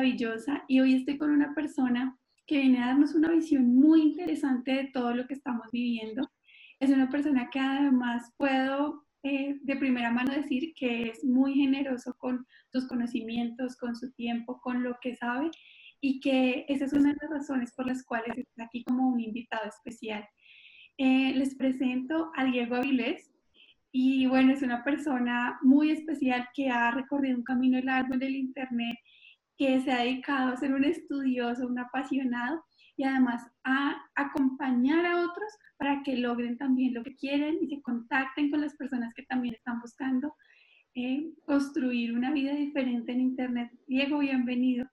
maravillosa y hoy estoy con una persona que viene a darnos una visión muy interesante de todo lo que estamos viviendo. Es una persona que además puedo eh, de primera mano decir que es muy generoso con sus conocimientos, con su tiempo, con lo que sabe y que esa es una de las razones por las cuales está aquí como un invitado especial. Eh, les presento a Diego Avilés y bueno, es una persona muy especial que ha recorrido un camino largo en el Internet, que se ha dedicado a ser un estudioso, un apasionado y además a acompañar a otros para que logren también lo que quieren y se contacten con las personas que también están buscando eh, construir una vida diferente en Internet. Diego, bienvenido.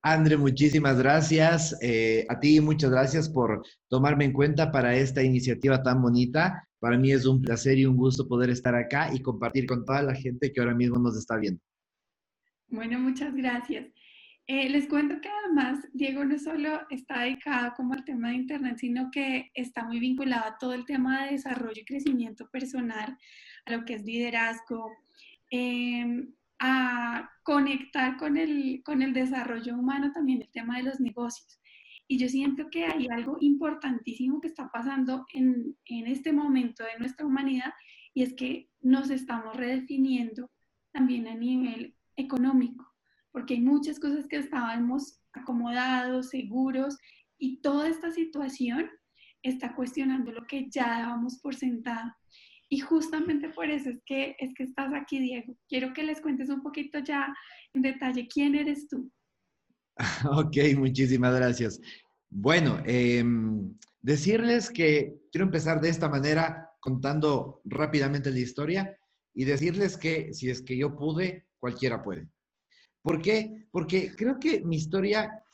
Andre, muchísimas gracias. Eh, a ti muchas gracias por tomarme en cuenta para esta iniciativa tan bonita. Para mí es un placer y un gusto poder estar acá y compartir con toda la gente que ahora mismo nos está viendo. Bueno, muchas gracias. Eh, les cuento que además Diego no solo está dedicado como al tema de Internet, sino que está muy vinculado a todo el tema de desarrollo y crecimiento personal, a lo que es liderazgo, eh, a conectar con el, con el desarrollo humano también el tema de los negocios. Y yo siento que hay algo importantísimo que está pasando en, en este momento de nuestra humanidad y es que nos estamos redefiniendo también a nivel económico, porque hay muchas cosas que estábamos acomodados, seguros, y toda esta situación está cuestionando lo que ya dábamos por sentado. Y justamente por eso es que, es que estás aquí, Diego. Quiero que les cuentes un poquito ya en detalle quién eres tú. Ok, muchísimas gracias. Bueno, em, decirles que quiero empezar de esta manera contando rápidamente la historia y decirles que si es que yo pude, cualquiera puede. ¿Por qué? Porque creo que mi historia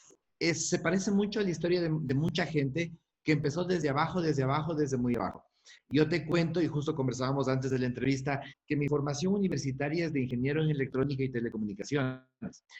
se parece mucho a la historia de mucha gente que empezó desde abajo, desde abajo, desde muy abajo. Yo te cuento, y justo conversábamos antes de la entrevista, que mi formación universitaria es de ingeniero en electrónica y telecomunicaciones.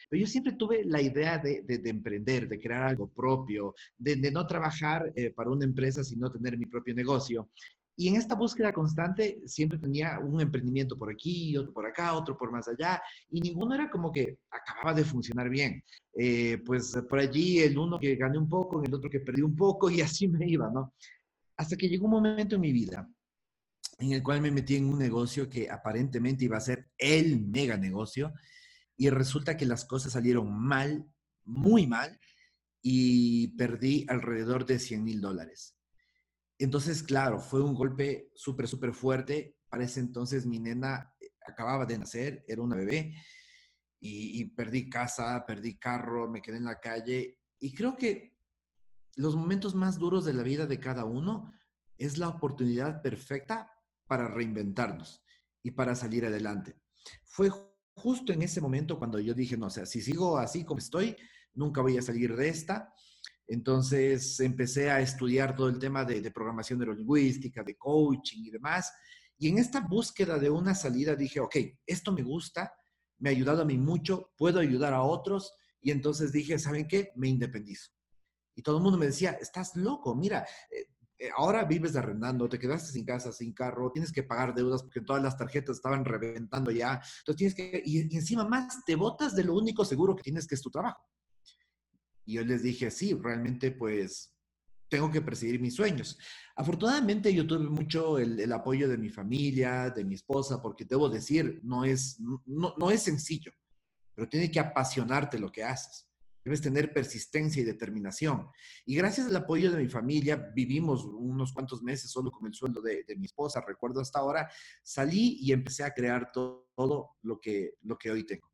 Pero yo siempre tuve la idea de, emprender, de crear algo propio, de, no trabajar eh, para una empresa, sino tener mi propio negocio. Y en esta búsqueda constante siempre tenía un emprendimiento por aquí, otro por acá, otro por más allá, y ninguno era como que acababa de funcionar bien. Eh, pues por allí el uno que gané un poco, el otro que perdí un poco, y así me iba, ¿no? Hasta que llegó un momento en mi vida en el cual me metí en un negocio que aparentemente iba a ser el mega negocio y resulta que las cosas salieron mal, muy mal, y perdí alrededor de 100 mil dólares. Entonces, claro, fue un golpe súper, súper fuerte. Para ese entonces mi nena eh, acababa de nacer, era una bebé, y, perdí casa, perdí carro, me quedé en la calle. Y creo que los momentos más duros de la vida de cada uno es la oportunidad perfecta para reinventarnos y para salir adelante. Fue justo en ese momento cuando yo dije, no, o sea, si sigo así como estoy, nunca voy a salir de esta. Entonces empecé a estudiar todo el tema de, de programación neurolingüística, de coaching y demás. Y en esta búsqueda de una salida dije, ok, esto me gusta, me ha ayudado a mí mucho, puedo ayudar a otros. Y entonces dije, ¿saben qué? Me independizo. Y todo el mundo me decía, estás loco, mira, eh, eh, ahora vives arrendando, te quedaste sin casa, sin carro, tienes que pagar deudas porque todas las tarjetas estaban reventando ya. Entonces tienes que, y, y encima más, te botas de lo único seguro que tienes, que es tu trabajo. Y yo les dije, sí, realmente pues tengo que perseguir mis sueños. Afortunadamente yo tuve mucho el, apoyo de mi familia, de mi esposa, porque debo decir, no es, no, no es sencillo, pero tiene que apasionarte lo que haces. Debes tener persistencia y determinación. Y gracias al apoyo de mi familia, vivimos unos cuantos meses solo con el sueldo de, de mi esposa, recuerdo hasta ahora, salí y empecé a crear todo, todo lo, que, lo que hoy tengo.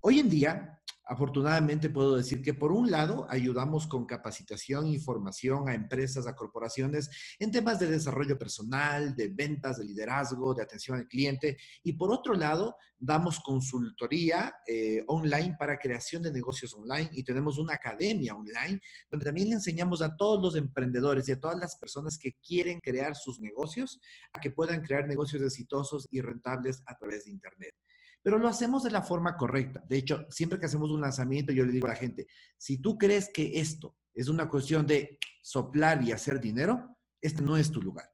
Hoy en día, Afortunadamente puedo decir que por un lado ayudamos con capacitación y formación a empresas, a corporaciones en temas de desarrollo personal, de ventas, de liderazgo, de atención al cliente. Y por otro lado, damos consultoría eh, online para creación de negocios online y tenemos una academia online donde también le enseñamos a todos los emprendedores y a todas las personas que quieren crear sus negocios a que puedan crear negocios exitosos y rentables a través de Internet pero lo hacemos de la forma correcta. De hecho, siempre que hacemos un lanzamiento, yo le digo a la gente, si tú crees que esto es una cuestión de soplar y hacer dinero, este no es tu lugar.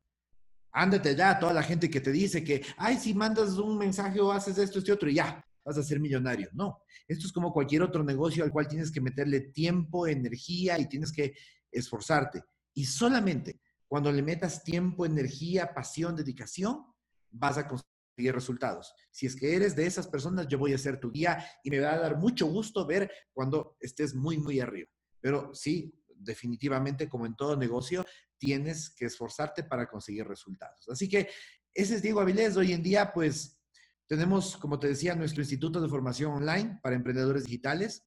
Ándate ya a toda la gente que te dice que, ay, si mandas un mensaje o haces esto, este otro, y ya, vas a ser millonario. No, esto es como cualquier otro negocio al cual tienes que meterle tiempo, energía y tienes que esforzarte. Y solamente cuando le metas tiempo, energía, pasión, dedicación, vas a conseguir resultados. Si es que eres de esas personas, yo voy a ser tu guía y me va a dar mucho gusto ver cuando estés muy, muy arriba. Pero sí, definitivamente, como en todo negocio, tienes que esforzarte para conseguir resultados. Así que ese es Diego Avilés. Hoy en día, pues, tenemos, como te decía, nuestro Instituto de Formación Online para Emprendedores Digitales.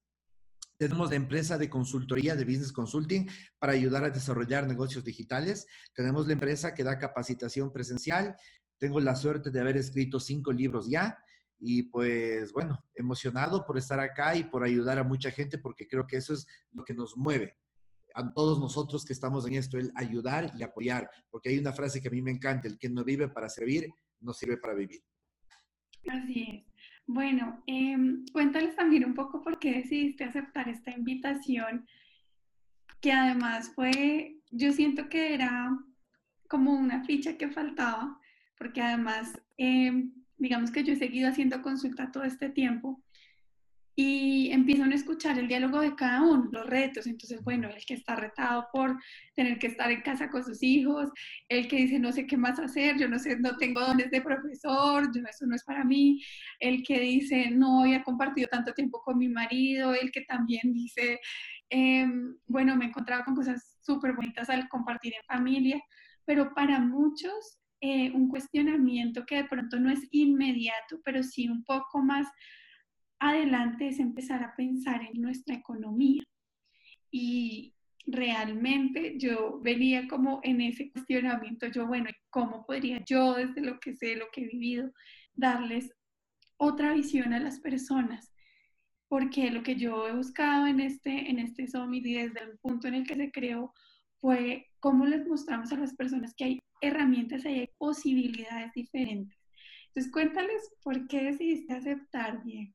Tenemos la empresa de consultoría de Business Consulting para ayudar a desarrollar negocios digitales. Tenemos la empresa que da capacitación presencial. Tengo la suerte de haber escrito cinco libros ya y pues bueno, emocionado por estar acá y por ayudar a mucha gente porque creo que eso es lo que nos mueve a todos nosotros que estamos en esto, el ayudar y apoyar, porque hay una frase que a mí me encanta, el que no vive para servir, no sirve para vivir. Así es. Bueno, em, cuéntales también un poco por qué decidiste aceptar esta invitación, que además fue, yo siento que era como una ficha que faltaba, porque además, em, digamos que yo he seguido haciendo consulta todo este tiempo y empiezan a escuchar el diálogo de cada uno, los retos. Entonces, bueno, el que está retado por tener que estar en casa con sus hijos, el que dice no sé qué más hacer, yo no sé, no tengo dones de profesor, yo, eso no es para mí, el que dice no había compartido tanto tiempo con mi marido, el que también dice, em, bueno, me he encontrado con cosas súper bonitas al compartir en familia, pero para muchos eh, un cuestionamiento que de pronto no es inmediato, pero sí un poco más adelante es empezar a pensar en nuestra economía. Y realmente yo venía como en ese cuestionamiento, yo, bueno, ¿cómo podría yo, desde lo que sé, lo que he vivido, darles otra visión a las personas? Porque lo que yo he buscado en este, en este Summit y desde el punto en el que se creó fue cómo les mostramos a las personas que hay herramientas y hay posibilidades diferentes. Entonces, cuéntales por qué decidiste aceptar, bien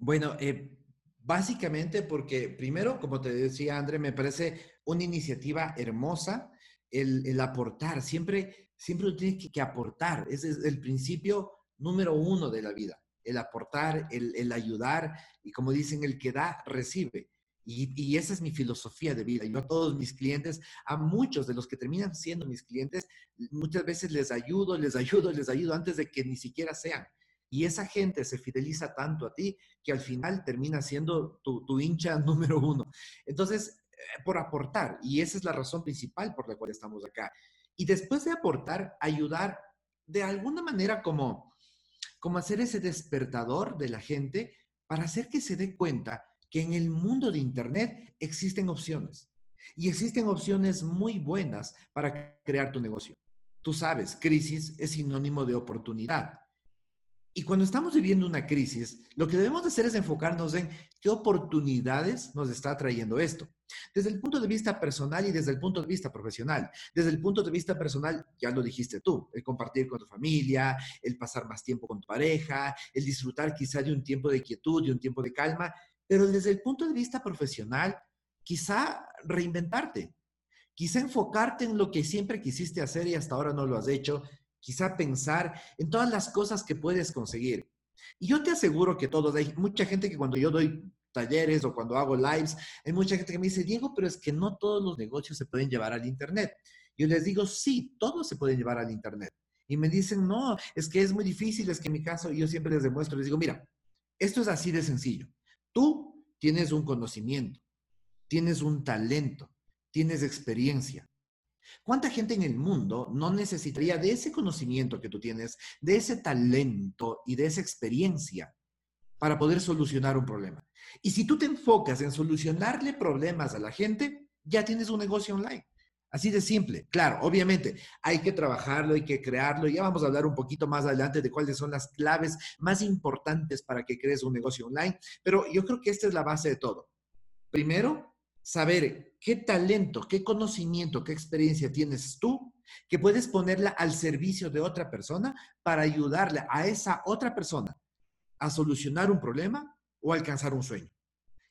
bueno, eh, básicamente porque primero, como te decía André, me parece una iniciativa hermosa el, aportar. Siempre, siempre tienes que, aportar. Ese es el principio número uno de la vida. El aportar, el, ayudar y como dicen, el que da, recibe. Y, esa es mi filosofía de vida. Yo a todos mis clientes, a muchos de los que terminan siendo mis clientes, muchas veces les ayudo, les ayudo, les ayudo antes de que ni siquiera sean. Y esa gente se fideliza tanto a ti que al final termina siendo tu, hincha número uno. Entonces, eh, por aportar, y esa es la razón principal por la cual estamos acá. Y después de aportar, ayudar de alguna manera como, como hacer ese despertador de la gente para hacer que se dé cuenta que en el mundo de Internet existen opciones. Y existen opciones muy buenas para crear tu negocio. Tú sabes, crisis es sinónimo de oportunidad. Y cuando estamos viviendo una crisis, lo que debemos hacer es enfocarnos en qué oportunidades nos está trayendo esto. Desde el punto de vista personal y desde el punto de vista profesional. Desde el punto de vista personal, ya lo dijiste tú, el compartir con tu familia, el pasar más tiempo con tu pareja, el disfrutar quizá de un tiempo de quietud, de un tiempo de calma. Pero desde el punto de vista profesional, quizá reinventarte, quizá enfocarte en lo que siempre quisiste hacer y hasta ahora no lo has hecho, quizá pensar en todas las cosas que puedes conseguir. Y yo te aseguro que todos, hay mucha gente que cuando yo doy talleres o cuando hago lives, hay mucha gente que me dice, Diego, pero es que no todos los negocios se pueden llevar al Internet. Yo les digo, sí, todos se pueden llevar al Internet. Y me dicen, no, es que es muy difícil, es que en mi caso yo siempre les demuestro, les digo, mira, esto es así de sencillo. Tú tienes un conocimiento, tienes un talento, tienes experiencia, ¿Cuánta gente en el mundo no necesitaría de ese conocimiento que tú tienes, de ese talento y de esa experiencia para poder solucionar un problema? Y si tú te enfocas en solucionarle problemas a la gente, ya tienes un negocio online. Así de simple. Claro, obviamente hay que trabajarlo, hay que crearlo. Ya vamos a hablar un poquito más adelante de cuáles son las claves más importantes para que crees un negocio online. Pero yo creo que esta es la base de todo. Primero, saber qué talento, qué conocimiento, qué experiencia tienes tú que puedes ponerla al servicio de otra persona para ayudarle a esa otra persona a solucionar un problema o alcanzar un sueño.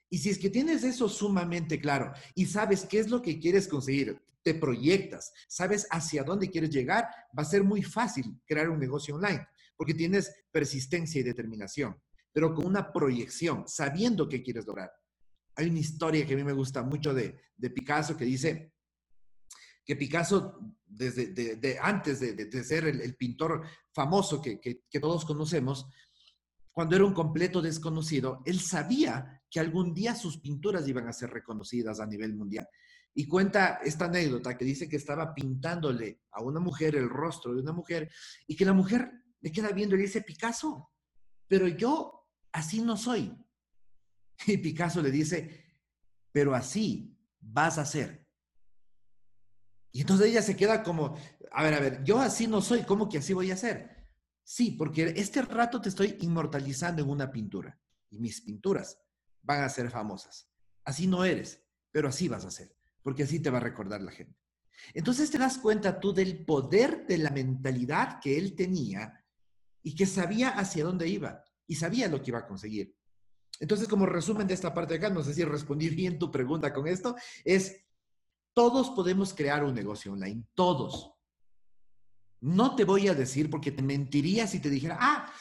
Y si es que tienes eso sumamente claro y sabes qué es lo que quieres conseguir, te proyectas, sabes hacia dónde quieres llegar, va a ser muy fácil crear un negocio online, porque tienes persistencia y determinación, pero con una proyección, sabiendo qué quieres lograr. Hay una historia que a mí me gusta mucho de, Picasso que dice que Picasso, desde antes de, ser el, pintor famoso que, todos conocemos, cuando era un completo desconocido, él sabía que algún día sus pinturas iban a ser reconocidas a nivel mundial. Y cuenta esta anécdota que dice que estaba pintándole a una mujer el rostro de una mujer y que la mujer le queda viendo y le dice, Picasso, pero yo así no soy. Y Picasso le dice, pero así vas a ser. Y entonces ella se queda como, a ver, a ver, yo así no soy, ¿cómo que así voy a ser? Sí, porque este rato te estoy inmortalizando en una pintura y mis pinturas van a ser famosas. Así no eres, pero así vas a ser, porque así te va a recordar la gente. Entonces te das cuenta tú del poder de la mentalidad que él tenía y que sabía hacia dónde iba y sabía lo que iba a conseguir. Entonces, como resumen de esta parte de acá, no sé si respondí bien tu pregunta con esto, es, todos podemos crear un negocio online, todos. No te voy a decir porque te mentiría si te dijera, ah,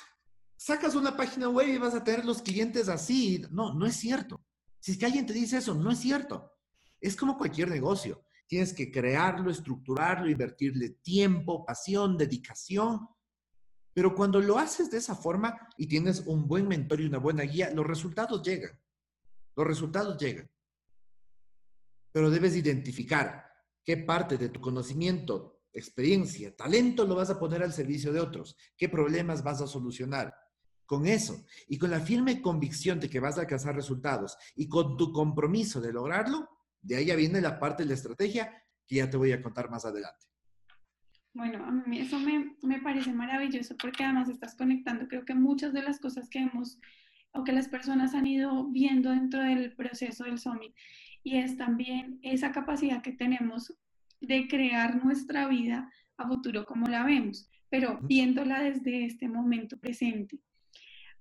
sacas una página web y vas a tener los clientes así. No, no es cierto. Si es que alguien te dice eso, no es cierto. Es como cualquier negocio. Tienes que crearlo, estructurarlo, invertirle tiempo, pasión, dedicación. Pero cuando lo haces de esa forma y tienes un buen mentor y una buena guía, los resultados llegan. Los resultados llegan. Pero debes identificar qué parte de tu conocimiento experiencia, talento lo vas a poner al servicio de otros. ¿Qué problemas vas a solucionar? Con eso y con la firme convicción de que vas a alcanzar resultados y con tu compromiso de lograrlo, de ahí viene la parte de la estrategia que ya te voy a contar más adelante. Bueno, a mí eso me, me parece maravilloso porque además estás conectando, creo que muchas de las cosas que hemos o que las personas han ido viendo dentro del proceso del Summit y es también esa capacidad que tenemos de crear nuestra vida a futuro como la vemos, pero viéndola desde este momento presente.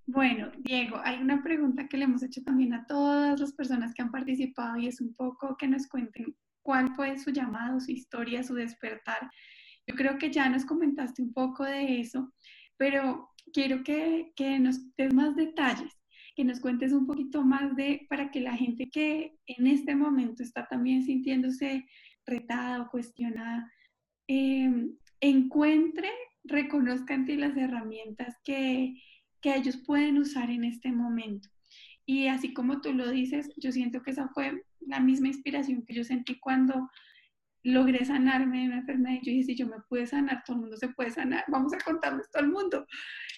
Bueno, Diego, hay una pregunta que le hemos hecho también a todas las personas que han participado y es un poco que nos cuenten cuál fue su llamado, su historia, su despertar. Yo creo que ya nos comentaste un poco de eso, pero quiero que, que nos des más detalles, que nos cuentes un poquito más de, para que la gente que en este momento está también sintiéndose retada o cuestionada, em, encuentre, reconozca en ti las herramientas que, que ellos pueden usar en este momento. Y así como tú lo dices, yo siento que esa fue la misma inspiración que yo sentí cuando logré sanarme de una enfermedad. Yo dije, si yo me pude sanar, todo el mundo se puede sanar, vamos a contarles todo el mundo.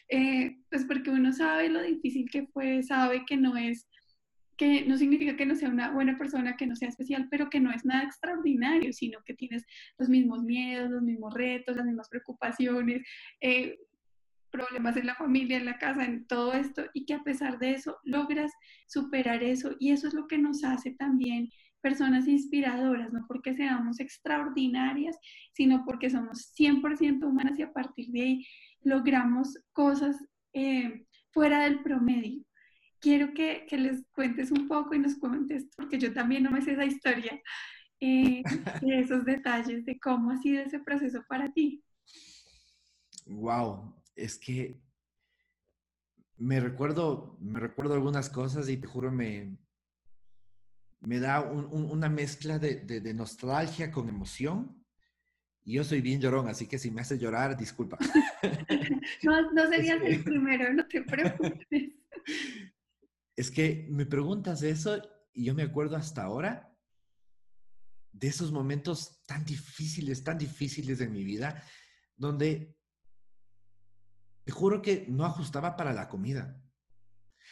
Eh, pues porque uno sabe lo difícil que fue, sabe que no es que no significa que no sea una buena persona, que no sea especial, pero que no es nada extraordinario, sino que tienes los mismos miedos, los mismos retos, las mismas preocupaciones, eh, problemas en la familia, en la casa, en todo esto, y que a pesar de eso logras superar eso. Y eso es lo que nos hace también personas inspiradoras, no porque seamos extraordinarias, sino porque somos 100% humanas y a partir de ahí logramos cosas eh, fuera del promedio quiero que, les cuentes un poco y nos cuentes, porque yo también no me sé esa historia, eh, de esos detalles de cómo ha sido ese proceso para ti. Wow, es que me recuerdo, me recuerdo algunas cosas y te juro me, me da una mezcla de, nostalgia con emoción. Y yo soy bien llorón, así que si me hace llorar, disculpa. no, no serías el primero, no te preocupes. Es que me preguntas eso y yo me acuerdo hasta ahora de esos momentos tan difíciles, tan difíciles de mi vida, donde te juro que no ajustaba para la comida.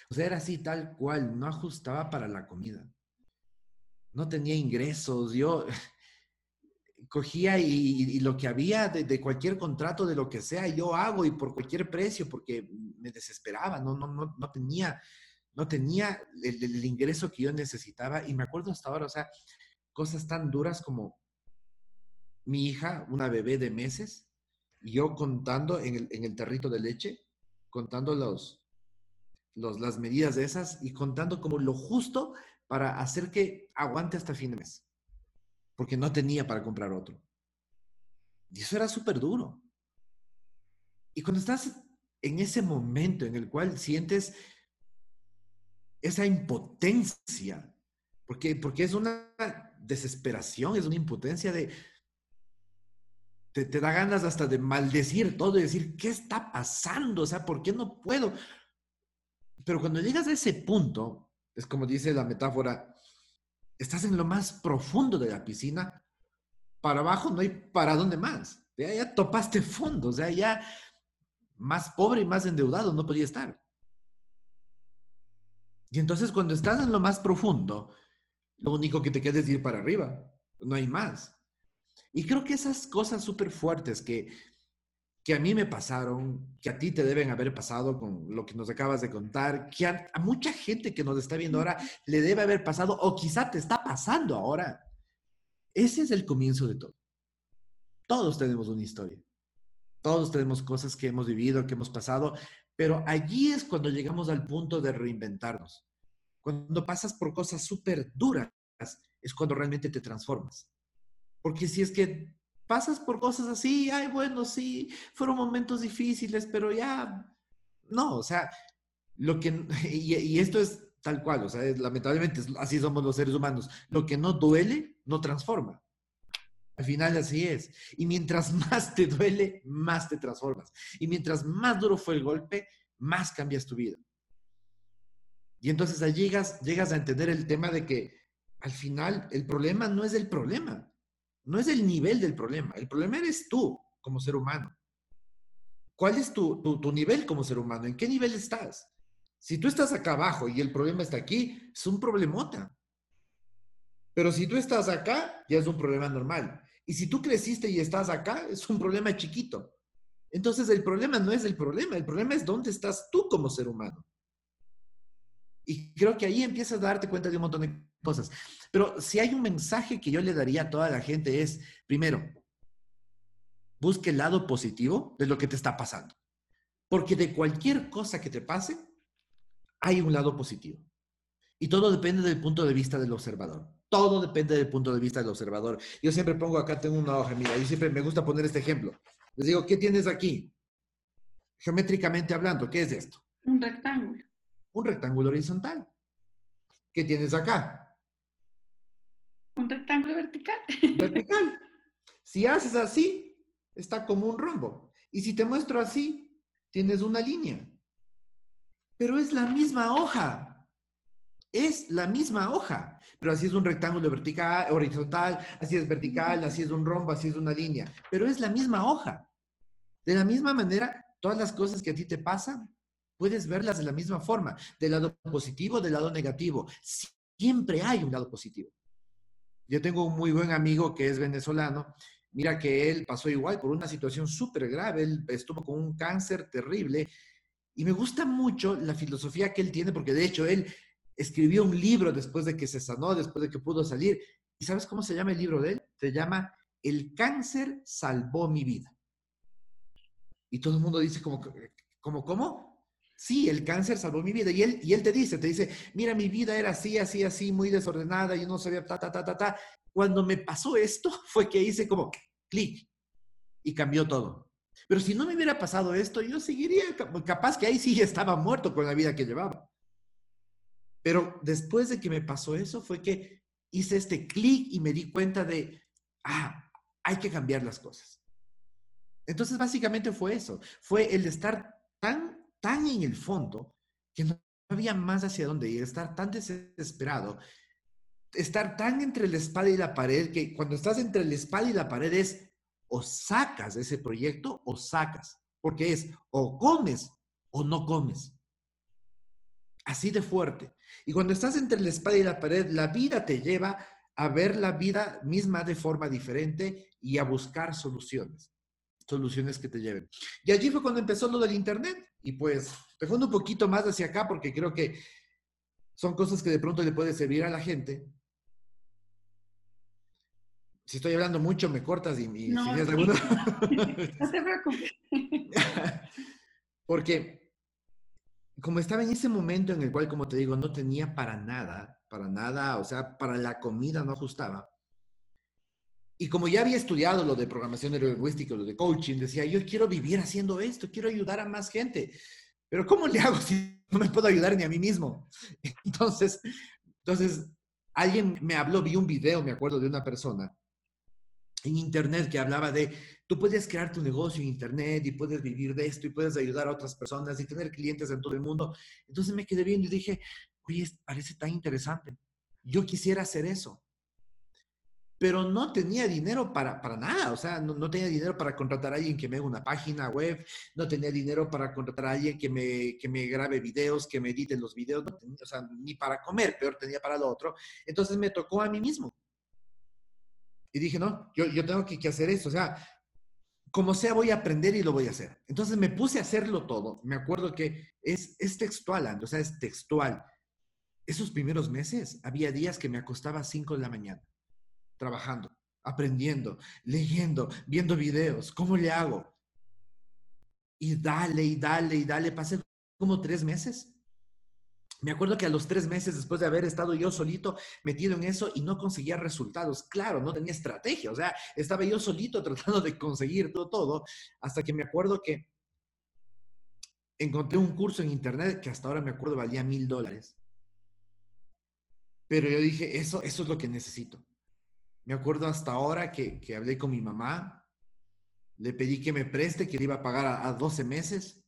O sea, era así tal cual, no ajustaba para la comida. No tenía ingresos, yo cogía y, lo que había de, cualquier contrato, de lo que sea, yo hago y por cualquier precio, porque me desesperaba, no, no, no, no tenía no tenía el, ingreso que yo necesitaba y me acuerdo hasta ahora, o sea, cosas tan duras como mi hija, una bebé de meses, y yo contando en el, en el territo de leche, contando los, los, las medidas de esas y contando como lo justo para hacer que aguante hasta fin de mes. porque no tenía para comprar otro. Y eso era súper duro. Y cuando estás en ese momento en el cual sientes esa impotencia, porque, porque es una desesperación, es una impotencia de... Te, da ganas hasta de maldecir todo y decir, ¿qué está pasando? O sea, ¿por qué no puedo? Pero cuando llegas a ese punto, es como dice la metáfora, estás en lo más profundo de la piscina, para abajo no hay para dónde más. Ya, ya topaste fondo, o sea, ya más pobre y más endeudado no podía estar. Y entonces cuando estás en lo más profundo, lo único que te queda es ir para arriba, no hay más. Y creo que esas cosas súper fuertes que, que a mí me pasaron, que a ti te deben haber pasado con lo que nos acabas de contar, que a, a mucha gente que nos está viendo ahora le debe haber pasado o quizá te está pasando ahora. Ese es el comienzo de todo. Todos tenemos una historia. Todos tenemos cosas que hemos vivido, que hemos pasado, pero allí es cuando llegamos al punto de reinventarnos. Cuando pasas por cosas súper duras, es cuando realmente te transformas. Porque si es que pasas por cosas así, ay, bueno, sí, fueron momentos difíciles, pero ya, no, o sea, lo que, y, esto es tal cual, o sea, lamentablemente así somos los seres humanos, lo que no duele, no transforma. Al final así es. Y mientras más te duele, más te transformas. Y mientras más duro fue el golpe, más cambias tu vida. Y entonces ahí llegas, llegas a entender el tema de que al final el problema no es el problema, no es el nivel del problema, el problema eres tú como ser humano. ¿Cuál es tu, tu, tu nivel como ser humano? ¿En qué nivel estás? Si tú estás acá abajo y el problema está aquí, es un problemota. Pero si tú estás acá, ya es un problema normal. Y si tú creciste y estás acá, es un problema chiquito. Entonces el problema no es el problema, el problema es dónde estás tú como ser humano. Y creo que ahí empiezas a darte cuenta de un montón de cosas. Pero si hay un mensaje que yo le daría a toda la gente es, primero, busque el lado positivo de lo que te está pasando. Porque de cualquier cosa que te pase, hay un lado positivo. Y todo depende del punto de vista del observador. Todo depende del punto de vista del observador. Yo siempre pongo acá, tengo una hoja, mira, yo siempre me gusta poner este ejemplo. Les digo, ¿qué tienes aquí? Geométricamente hablando, ¿qué es esto? Un rectángulo. Un rectángulo horizontal. ¿Qué tienes acá? Un rectángulo vertical. Vertical. Si haces así, está como un rombo. Y si te muestro así, tienes una línea. Pero es la misma hoja. Es la misma hoja, pero así es un rectángulo vertical, horizontal, así es vertical, así es un rombo, así es una línea, pero es la misma hoja. De la misma manera, todas las cosas que a ti te pasan, puedes verlas de la misma forma, del lado positivo, del lado negativo. Siempre hay un lado positivo. Yo tengo un muy buen amigo que es venezolano. Mira que él pasó igual por una situación súper grave. Él estuvo con un cáncer terrible. Y me gusta mucho la filosofía que él tiene, porque de hecho él escribió un libro después de que se sanó, después de que pudo salir. ¿Y sabes cómo se llama el libro de él? Se llama El cáncer salvó mi vida. Y todo el mundo dice como, como ¿cómo? Sí, el cáncer salvó mi vida. Y él, y él te dice, te dice, mira, mi vida era así, así, así, muy desordenada, yo no sabía, ta, ta, ta, ta, ta. Cuando me pasó esto, fue que hice como clic y cambió todo. Pero si no me hubiera pasado esto, yo seguiría, capaz que ahí sí estaba muerto con la vida que llevaba. Pero después de que me pasó eso fue que hice este clic y me di cuenta de, ah, hay que cambiar las cosas. Entonces básicamente fue eso, fue el estar tan, tan en el fondo que no había más hacia dónde ir, estar tan desesperado, estar tan entre la espada y la pared que cuando estás entre la espada y la pared es o sacas ese proyecto o sacas, porque es o comes o no comes. Así de fuerte. Y cuando estás entre la espada y la pared, la vida te lleva a ver la vida misma de forma diferente y a buscar soluciones, soluciones que te lleven. Y allí fue cuando empezó lo del Internet. Y pues, dejando un poquito más hacia acá, porque creo que son cosas que de pronto le puede servir a la gente. Si estoy hablando mucho, me cortas y, y No, si sí. alguna- No te preocupes. Porque como estaba en ese momento en el cual, como te digo, no tenía para nada, para nada, o sea, para la comida no ajustaba. Y como ya había estudiado lo de programación neurolingüística, lo de coaching, decía, yo quiero vivir haciendo esto, quiero ayudar a más gente. Pero ¿cómo le hago si no me puedo ayudar ni a mí mismo? Entonces, entonces alguien me habló, vi un video, me acuerdo, de una persona en internet que hablaba de, tú puedes crear tu negocio en internet y puedes vivir de esto y puedes ayudar a otras personas y tener clientes en todo el mundo. Entonces me quedé viendo y dije, oye, parece tan interesante. Yo quisiera hacer eso pero no tenía dinero para, para nada, o sea, no, tenía dinero para contratar a alguien que me haga una página web, no tenía dinero para contratar a alguien que me, que me grabe videos, que me edite los videos, no tenía, o sea, ni para comer, peor tenía para lo otro. Entonces me tocó a mí mismo. Y dije, no, yo, yo tengo que, que hacer eso, o sea, como sea voy a aprender y lo voy a hacer. Entonces me puse a hacerlo todo. Me acuerdo que es, textual, o sea, es textual. Esos primeros meses había días que me acostaba a 5 de la mañana trabajando, aprendiendo, leyendo, viendo videos. ¿Cómo le hago? Y dale, y dale, y dale. Pasé como tres meses. Me acuerdo que a los tres meses después de haber estado yo solito metido en eso y no conseguía resultados, claro, no tenía estrategia, o sea, estaba yo solito tratando de conseguir todo, hasta que me acuerdo que encontré un curso en internet que hasta ahora me acuerdo valía mil dólares. Pero yo dije, eso, eso es lo que necesito. Me acuerdo hasta ahora que, hablé con mi mamá, le pedí que me preste, que le iba a pagar a, 12 meses,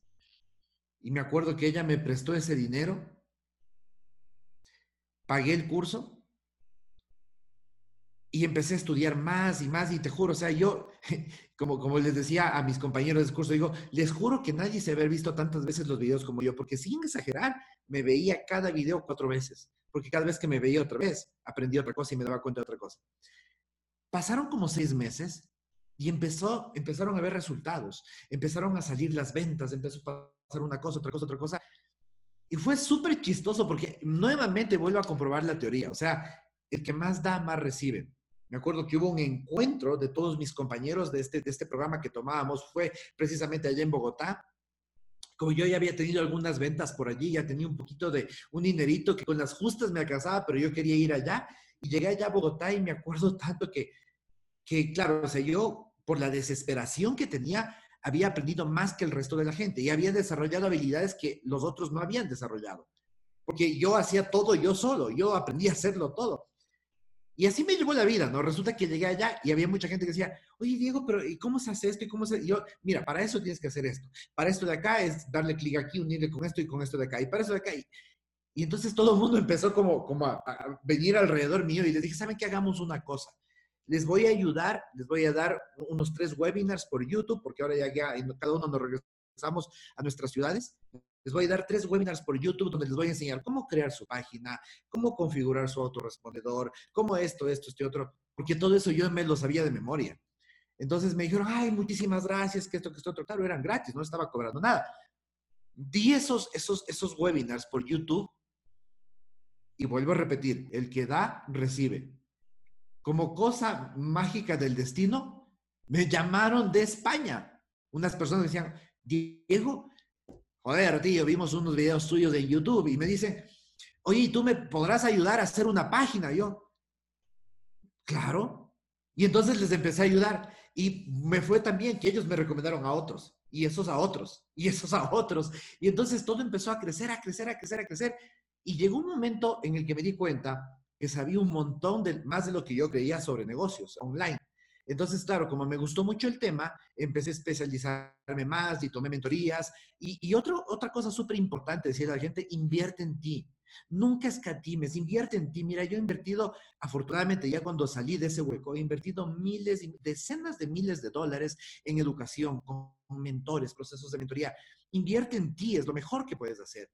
y me acuerdo que ella me prestó ese dinero, pagué el curso y empecé a estudiar más y más, y te juro, o sea, yo, como, como les decía a mis compañeros del curso, digo, les juro que nadie se había visto tantas veces los videos como yo, porque sin exagerar, me veía cada video cuatro veces, porque cada vez que me veía otra vez, aprendí otra cosa y me daba cuenta de otra cosa. Pasaron como seis meses y empezó, empezaron a ver resultados, empezaron a salir las ventas, empezó a pasar una cosa, otra cosa, otra cosa. Y fue súper chistoso porque nuevamente vuelvo a comprobar la teoría. O sea, el que más da, más recibe. Me acuerdo que hubo un encuentro de todos mis compañeros de este, de este programa que tomábamos, fue precisamente allá en Bogotá. Como yo ya había tenido algunas ventas por allí, ya tenía un poquito de un dinerito que con las justas me alcanzaba, pero yo quería ir allá. Y llegué allá a Bogotá y me acuerdo tanto que, que claro, o sea, yo por la desesperación que tenía, había aprendido más que el resto de la gente y había desarrollado habilidades que los otros no habían desarrollado. Porque yo hacía todo yo solo, yo aprendí a hacerlo todo. Y así me llevó la vida, ¿no? Resulta que llegué allá y había mucha gente que decía, oye, Diego, pero ¿y cómo se hace esto? ¿Y cómo se...? yo, mira, para eso tienes que hacer esto. Para esto de acá es darle clic aquí, unirle con esto y con esto de acá. Y para eso de acá. Y entonces todo el mundo empezó como, como a, venir alrededor mío y les dije, ¿saben qué? Hagamos una cosa. Les voy a ayudar, les voy a dar unos tres webinars por YouTube, porque ahora ya, ya cada uno nos regresamos a nuestras ciudades. Les voy a dar tres webinars por YouTube donde les voy a enseñar cómo crear su página, cómo configurar su autorrespondedor, cómo esto, esto, este otro, porque todo eso yo me lo sabía de memoria. Entonces me dijeron, ay, muchísimas gracias, que esto, que esto otro. Claro, eran gratis, no estaba cobrando nada. Di esos, esos, esos webinars por YouTube y vuelvo a repetir, el que da, recibe. Como cosa mágica del destino, me llamaron de España. Unas personas decían, Diego, joder, tío, vimos unos videos tuyos de YouTube y me dicen, oye, ¿tú me podrás ayudar a hacer una página? Yo, claro. Y entonces les empecé a ayudar y me fue también que ellos me recomendaron a otros y esos a otros y esos a otros. Y entonces todo empezó a crecer, a crecer, a crecer, a crecer. Y llegó un momento en el que me di cuenta que sabía un montón de, más de lo que yo creía sobre negocios online. Entonces, claro, como me gustó mucho el tema, empecé a especializarme más y tomé mentorías. Y, y otro, otra cosa súper importante, decir a la gente, invierte en ti. Nunca escatimes, invierte en ti. Mira, yo he invertido, afortunadamente ya cuando salí de ese hueco, he invertido miles, decenas de miles de dólares en educación, con mentores, procesos de mentoría. Invierte en ti, es lo mejor que puedes hacer.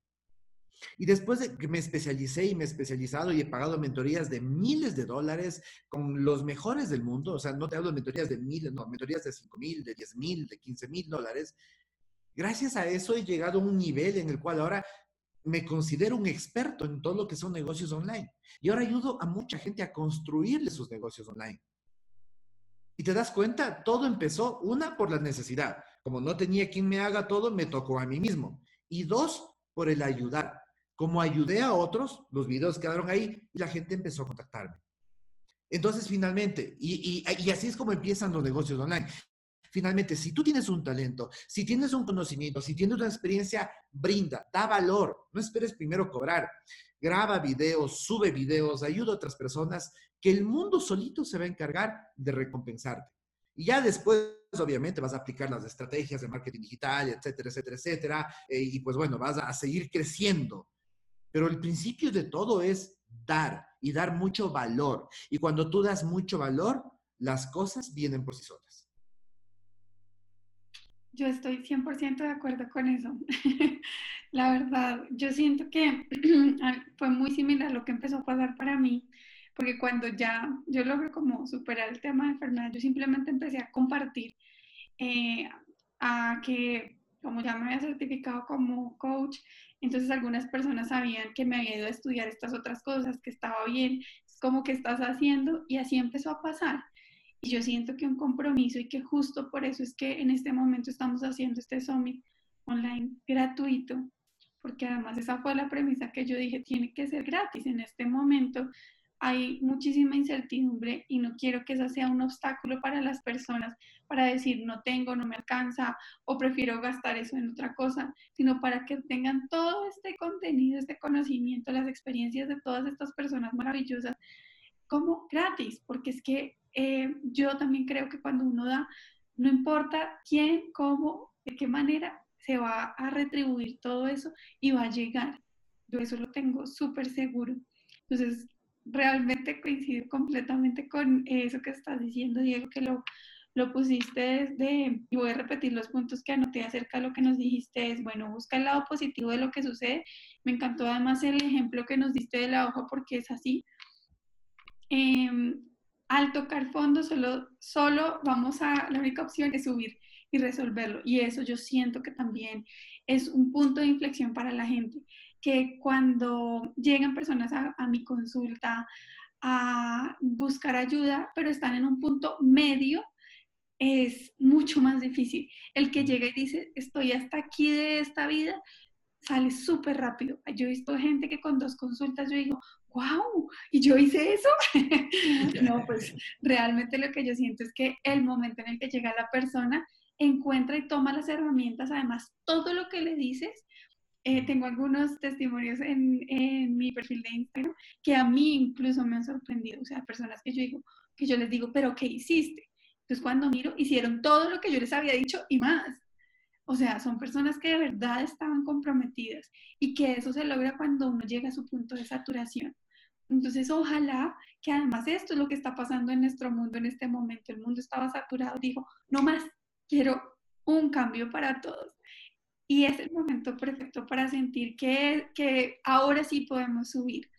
Y después de que me especialicé y me he especializado y he pagado mentorías de miles de dólares con los mejores del mundo, o sea, no te hablo de mentorías de miles, no, mentorías de cinco mil, de diez mil, de quince mil dólares. Gracias a eso he llegado a un nivel en el cual ahora me considero un experto en todo lo que son negocios online. Y ahora ayudo a mucha gente a construirle sus negocios online. Y te das cuenta, todo empezó, una, por la necesidad. Como no tenía quien me haga todo, me tocó a mí mismo. Y dos, por el ayudar. Como ayudé a otros, los videos quedaron ahí y la gente empezó a contactarme. Entonces, finalmente, y, y, así es como empiezan los negocios online. Finalmente, si tú tienes un talento, si tienes un conocimiento, si tienes una experiencia, brinda, da valor. No esperes primero cobrar. Graba videos, sube videos, ayuda a otras personas, que el mundo solito se va a encargar de recompensarte. Y ya después, obviamente, vas a aplicar las estrategias de marketing digital, etcétera, etcétera, etcétera. Eh, y pues bueno, vas a seguir creciendo. Pero el principio de todo es dar y dar mucho valor. Y cuando tú das mucho valor, las cosas vienen por sí solas. Yo estoy 100% de acuerdo con eso. La verdad, yo siento que fue muy similar lo que empezó a pasar para mí, porque cuando ya yo logré como superar el tema de enfermedad, yo simplemente empecé a compartir eh, a que como ya me había certificado como coach, entonces algunas personas sabían que me había ido a estudiar estas otras cosas, que estaba bien, es como que estás haciendo y así empezó a pasar. Y yo siento que un compromiso y que justo por eso es que en este momento estamos haciendo este summit online gratuito, porque además esa fue la premisa que yo dije, tiene que ser gratis en este momento hay muchísima incertidumbre y no quiero que esa sea un obstáculo para las personas para decir no tengo, no me alcanza o prefiero gastar eso en otra cosa, sino para que tengan todo este contenido, este conocimiento, las experiencias de todas estas personas maravillosas como gratis, porque es que eh, yo también creo que cuando uno da, no importa quién, cómo, de qué manera, se va a retribuir todo eso y va a llegar. Yo eso lo tengo súper seguro. Entonces, realmente coincido completamente con eso que estás diciendo, Diego, que lo, lo pusiste desde, y voy a repetir los puntos que anoté acerca de lo que nos dijiste, es, bueno, busca el lado positivo de lo que sucede. Me encantó además el ejemplo que nos diste de la hoja porque es así. Em, al tocar fondo, solo, solo vamos a, la única opción es subir y resolverlo. Y eso yo siento que también es un punto de inflexión para la gente que cuando llegan personas a, mi consulta a buscar ayuda, pero están en un punto medio, es mucho más difícil. El que llega y dice, estoy hasta aquí de esta vida, sale súper rápido. Yo he visto gente que con dos consultas yo digo, wow, ¿y yo hice eso? no, pues realmente lo que yo siento es que el momento en el que llega la persona, encuentra y toma las herramientas, además todo lo que le dices, eh, tengo algunos testimonios en, en, mi perfil de Instagram que a mí incluso me han sorprendido, o sea, personas que yo digo, que yo les digo, pero ¿qué hiciste? Entonces cuando miro, hicieron todo lo que yo les había dicho y más. O sea, son personas que de verdad estaban comprometidas y que eso se logra cuando uno llega a su punto de saturación. Entonces, ojalá que además esto es lo que está pasando en nuestro mundo en este momento. El mundo estaba saturado, dijo, no más, quiero un cambio para todos y es el momento perfecto para sentir que, que ahora sí podemos subir.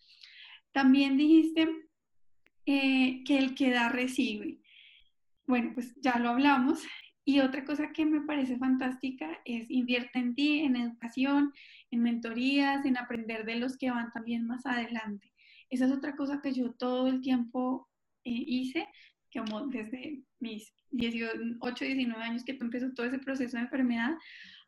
También dijiste eh, que el que da recibe. Bueno, pues ya lo hablamos. Y otra cosa que me parece fantástica es invierte en ti, en educación, en mentorías, en aprender de los que van también más adelante. Esa es otra cosa que yo todo el tiempo eh, hice, como desde mis 18, 19 años que empezó todo ese proceso de enfermedad,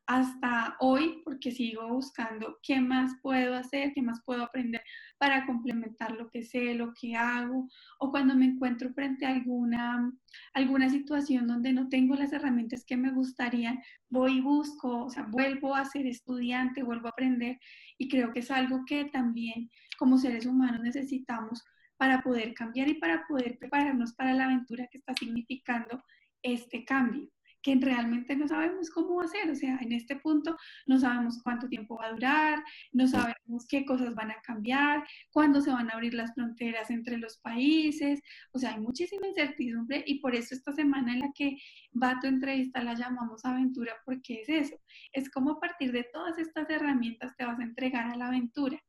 hasta hoy porque sigo buscando qué más puedo hacer, qué más puedo aprender para complementar lo que sé, lo que hago, o cuando me encuentro frente a alguna, alguna situación donde no tengo las herramientas que me gustaría, voy y busco, o sea, vuelvo a ser estudiante, vuelvo a aprender y creo que es algo que también como seres humanos necesitamos para poder cambiar y para poder prepararnos para la aventura que está significando este cambio que realmente no sabemos cómo hacer. O sea, en este punto no sabemos cuánto tiempo va a durar, no sabemos qué cosas van a cambiar, cuándo se van a abrir las fronteras entre los países. O sea, hay muchísima incertidumbre y por eso esta semana en la que va tu entrevista la llamamos aventura, porque es eso. Es como a partir de todas estas herramientas te vas a entregar a la aventura.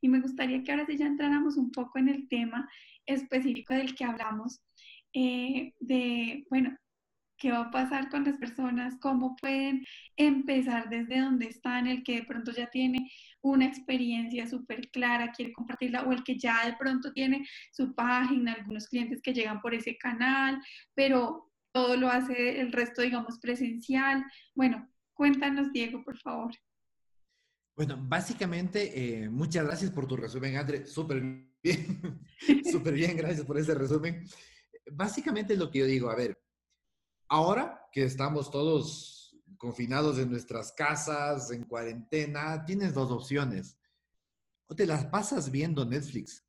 Y me gustaría que ahora sí ya entráramos un poco en el tema específico del que hablamos, eh, de, bueno, qué va a pasar con las personas, cómo pueden empezar desde donde están, el que de pronto ya tiene una experiencia súper clara, quiere compartirla, o el que ya de pronto tiene su página, algunos clientes que llegan por ese canal, pero todo lo hace el resto, digamos, presencial. Bueno, cuéntanos, Diego, por favor. Bueno, básicamente, eh, muchas gracias por tu resumen, André, súper bien, súper bien, gracias por ese resumen. Básicamente lo que yo digo, a ver, ahora que estamos todos confinados en nuestras casas, en cuarentena, tienes dos opciones. O te las pasas viendo Netflix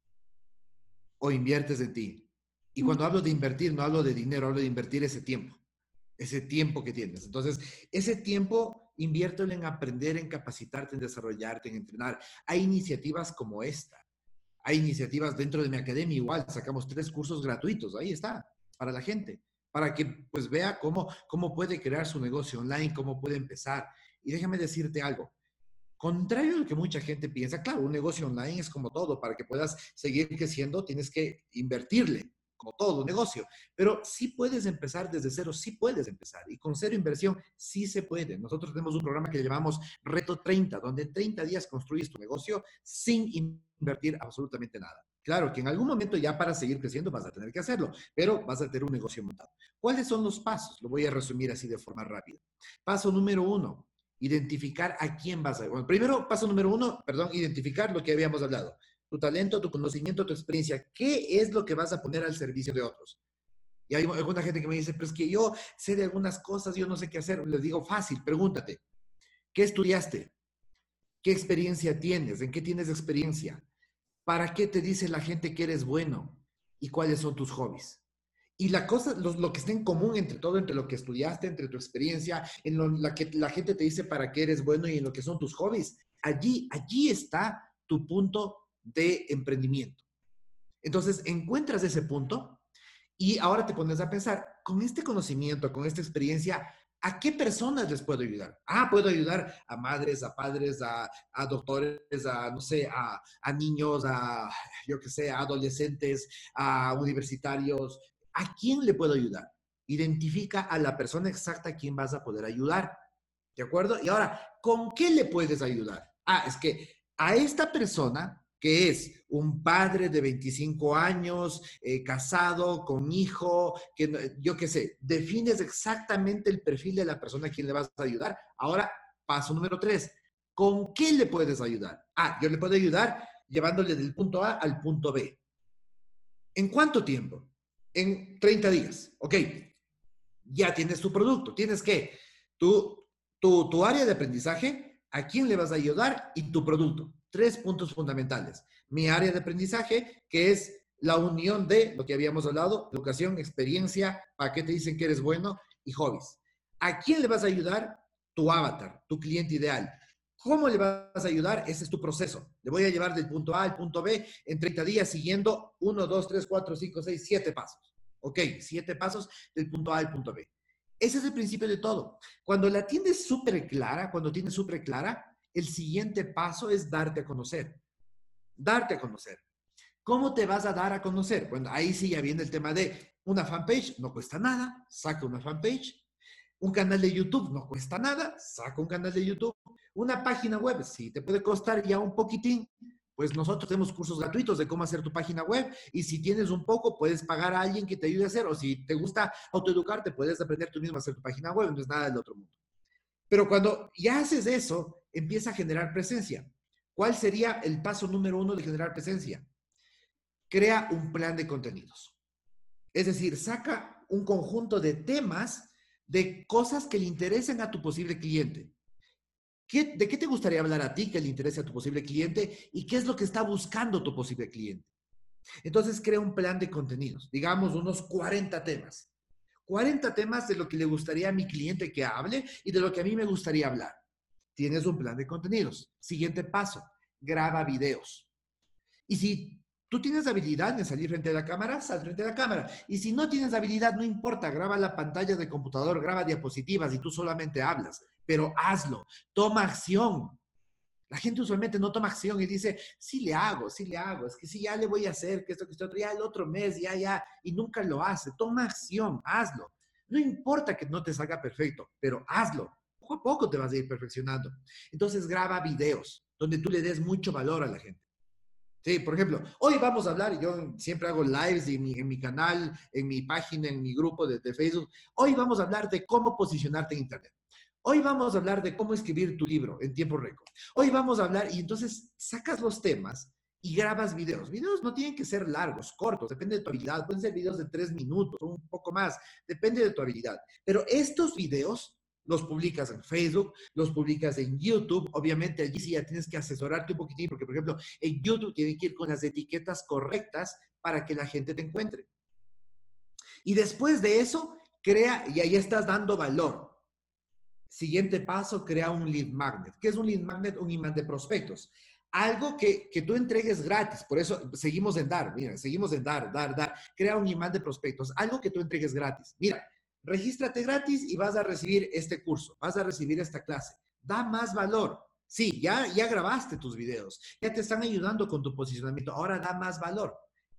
o inviertes en ti. Y cuando hablo de invertir, no hablo de dinero, hablo de invertir ese tiempo, ese tiempo que tienes. Entonces, ese tiempo inviértelo en aprender, en capacitarte, en desarrollarte, en entrenar. Hay iniciativas como esta. Hay iniciativas dentro de mi academia, igual, sacamos tres cursos gratuitos, ahí está, para la gente, para que pues vea cómo, cómo puede crear su negocio online, cómo puede empezar. Y déjame decirte algo, contrario a lo que mucha gente piensa, claro, un negocio online es como todo, para que puedas seguir creciendo tienes que invertirle, como todo negocio. Pero sí puedes empezar desde cero, sí puedes empezar. Y con cero inversión, sí se puede. Nosotros tenemos un programa que llamamos Reto 30, donde en 30 días construyes tu negocio sin invertir absolutamente nada. Claro que en algún momento ya para seguir creciendo vas a tener que hacerlo, pero vas a tener un negocio montado. ¿Cuáles son los pasos? Lo voy a resumir así de forma rápida. Paso número uno, identificar a quién vas a... Bueno, primero, paso número uno, perdón, identificar lo que habíamos hablado tu talento, tu conocimiento, tu experiencia. ¿Qué es lo que vas a poner al servicio de otros? Y hay alguna gente que me dice, pero es que yo sé de algunas cosas, yo no sé qué hacer. Les digo, fácil, pregúntate. ¿Qué estudiaste? ¿Qué experiencia tienes? ¿En qué tienes experiencia? ¿Para qué te dice la gente que eres bueno? ¿Y cuáles son tus hobbies? Y la cosa, lo, que está en común entre todo, entre lo que estudiaste, entre tu experiencia, en lo, que la gente te dice para qué eres bueno y en lo que son tus hobbies, allí, allí está tu punto de emprendimiento. Entonces, encuentras ese punto y ahora te pones a pensar, con este conocimiento, con esta experiencia, ¿a qué personas les puedo ayudar? Ah, puedo ayudar a madres, a padres, a, doctores, a, no sé, a, a niños, a, yo qué sé, a adolescentes, a universitarios. ¿A quién le puedo ayudar? Identifica a la persona exacta a quien vas a poder ayudar. ¿De acuerdo? Y ahora, ¿con qué le puedes ayudar? Ah, es que a esta persona que es un padre de 25 años, eh, casado, con hijo, que yo qué sé, defines exactamente el perfil de la persona a quien le vas a ayudar. Ahora, paso número tres, ¿con qué le puedes ayudar? Ah, yo le puedo ayudar llevándole del punto A al punto B. ¿En cuánto tiempo? En 30 días. Ok, ya tienes tu producto. Tienes que, tu, tu, tu área de aprendizaje, a quién le vas a ayudar y tu producto tres puntos fundamentales. Mi área de aprendizaje, que es la unión de lo que habíamos hablado, educación, experiencia, para qué te dicen que eres bueno y hobbies. ¿A quién le vas a ayudar? Tu avatar, tu cliente ideal. ¿Cómo le vas a ayudar? Ese es tu proceso. Le voy a llevar del punto A al punto B en 30 días siguiendo 1, 2, 3, 4, 5, 6, 7 pasos. Ok, 7 pasos del punto A al punto B. Ese es el principio de todo. Cuando la tienes súper clara, cuando tienes súper clara, el siguiente paso es darte a conocer. Darte a conocer. ¿Cómo te vas a dar a conocer? Bueno, ahí sí ya viene el tema de una fanpage, no cuesta nada, saca una fanpage. Un canal de YouTube no cuesta nada, saca un canal de YouTube. Una página web, sí, te puede costar ya un poquitín. Pues nosotros tenemos cursos gratuitos de cómo hacer tu página web y si tienes un poco, puedes pagar a alguien que te ayude a hacer o si te gusta autoeducarte, puedes aprender tú mismo a hacer tu página web, no es nada del otro mundo. Pero cuando ya haces eso, empieza a generar presencia. ¿Cuál sería el paso número uno de generar presencia? Crea un plan de contenidos. Es decir, saca un conjunto de temas de cosas que le interesen a tu posible cliente. ¿De qué te gustaría hablar a ti que le interese a tu posible cliente y qué es lo que está buscando tu posible cliente? Entonces crea un plan de contenidos, digamos unos 40 temas. 40 temas de lo que le gustaría a mi cliente que hable y de lo que a mí me gustaría hablar. Tienes un plan de contenidos. Siguiente paso, graba videos. Y si tú tienes habilidad en salir frente a la cámara, sal frente a la cámara. Y si no tienes habilidad, no importa, graba la pantalla de computador, graba diapositivas y tú solamente hablas, pero hazlo, toma acción. La gente usualmente no toma acción y dice, sí le hago, sí le hago, es que sí, ya le voy a hacer, que esto, que esto, otro, ya el otro mes, ya, ya, y nunca lo hace. Toma acción, hazlo. No importa que no te salga perfecto, pero hazlo. Poco a poco te vas a ir perfeccionando. Entonces graba videos donde tú le des mucho valor a la gente. Sí, por ejemplo, hoy vamos a hablar, yo siempre hago lives en mi, en mi canal, en mi página, en mi grupo de, de Facebook. Hoy vamos a hablar de cómo posicionarte en Internet. Hoy vamos a hablar de cómo escribir tu libro en tiempo récord. Hoy vamos a hablar y entonces sacas los temas y grabas videos. Videos no tienen que ser largos, cortos, depende de tu habilidad. Pueden ser videos de tres minutos o un poco más, depende de tu habilidad. Pero estos videos los publicas en Facebook, los publicas en YouTube. Obviamente allí sí ya tienes que asesorarte un poquitín, porque por ejemplo, en YouTube tienen que ir con las etiquetas correctas para que la gente te encuentre. Y después de eso, crea, y ahí estás dando valor. Siguiente paso, crea un lead magnet. ¿Qué es un lead magnet? Un imán de prospectos. Algo que, que tú entregues gratis. Por eso seguimos en dar, mira, seguimos en dar, dar, dar. Crea un imán de prospectos. Algo que tú entregues gratis. Mira, regístrate gratis y vas a recibir este curso, vas a recibir esta clase. Da más valor. Sí, ya, ya grabaste tus videos, ya te están ayudando con tu posicionamiento. Ahora da más valor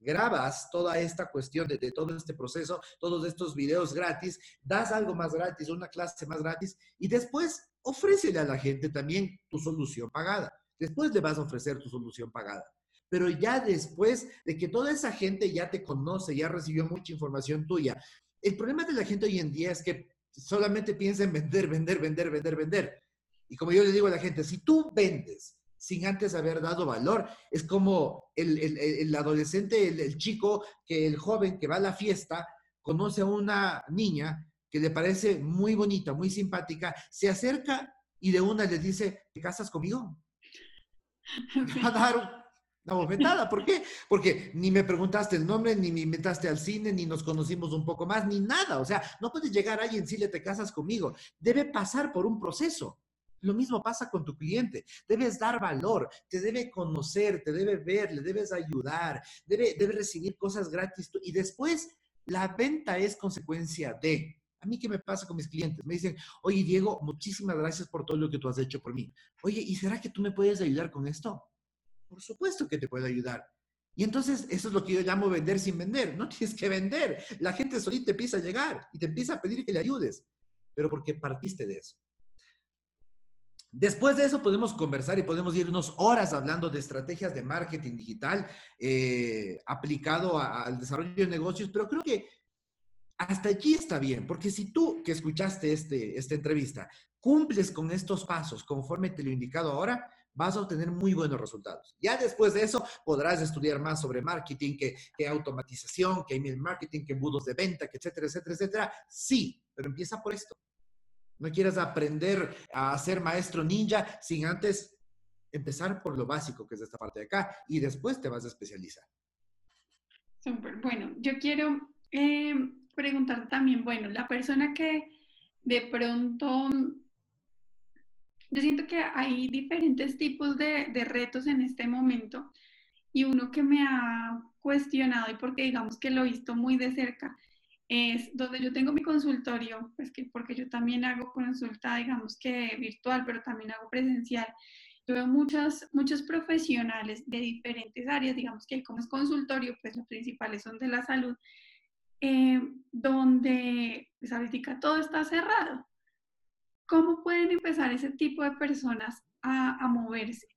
grabas toda esta cuestión de, todo este proceso, todos estos videos gratis, das algo más gratis, una clase más gratis y después ofrécele a la gente también tu solución pagada. Después le vas a ofrecer tu solución pagada. Pero ya después de que toda esa gente ya te conoce, ya recibió mucha información tuya. El problema de la gente hoy en día es que solamente piensa en vender, vender, vender, vender, vender. Y como yo le digo a la gente, si tú vendes sin antes haber dado valor. Es como el, adolescente, el, chico, que el joven que va a la fiesta, conoce a una niña que le parece muy bonita, muy simpática, se acerca y de una le dice, ¿te casas conmigo? Va a dar una. ¿Por qué? Porque ni me preguntaste el nombre, ni me invitaste al cine, ni nos conocimos un poco más, ni nada. O sea, no puedes llegar ahí y decirle, te casas conmigo. Debe pasar por un proceso. Lo mismo pasa con tu cliente. Debes dar valor, te debe conocer, te debe ver, le debes ayudar, debe, debe recibir cosas gratis. Y después, la venta es consecuencia de. A mí, ¿qué me pasa con mis clientes? Me dicen, oye, Diego, muchísimas gracias por todo lo que tú has hecho por mí. Oye, ¿y será que tú me puedes ayudar con esto? Por supuesto que te puedo ayudar. Y entonces, eso es lo que yo llamo vender sin vender. No tienes que vender. La gente solita empieza a llegar y te empieza a pedir que le ayudes, pero porque partiste de eso. Después de eso podemos conversar y podemos irnos horas hablando de estrategias de marketing digital eh, aplicado al desarrollo de negocios, pero creo que hasta allí está bien, porque si tú que escuchaste este, esta entrevista cumples con estos pasos conforme te lo he indicado ahora, vas a obtener muy buenos resultados. Ya después de eso podrás estudiar más sobre marketing, que, que automatización, que email marketing, que embudos de venta, que etcétera, etcétera, etcétera. Sí, pero empieza por esto. No quieras aprender a ser maestro ninja sin antes empezar por lo básico, que es esta parte de acá, y después te vas a especializar. Súper. Bueno, yo quiero eh, preguntar también, bueno, la persona que de pronto, yo siento que hay diferentes tipos de, de retos en este momento y uno que me ha cuestionado y porque digamos que lo he visto muy de cerca es donde yo tengo mi consultorio, pues que porque yo también hago consulta, digamos que virtual, pero también hago presencial. Yo veo muchos, muchos profesionales de diferentes áreas, digamos que como es consultorio, pues los principales son de la salud, eh, donde pues ahorita todo está cerrado. ¿Cómo pueden empezar ese tipo de personas a, a moverse?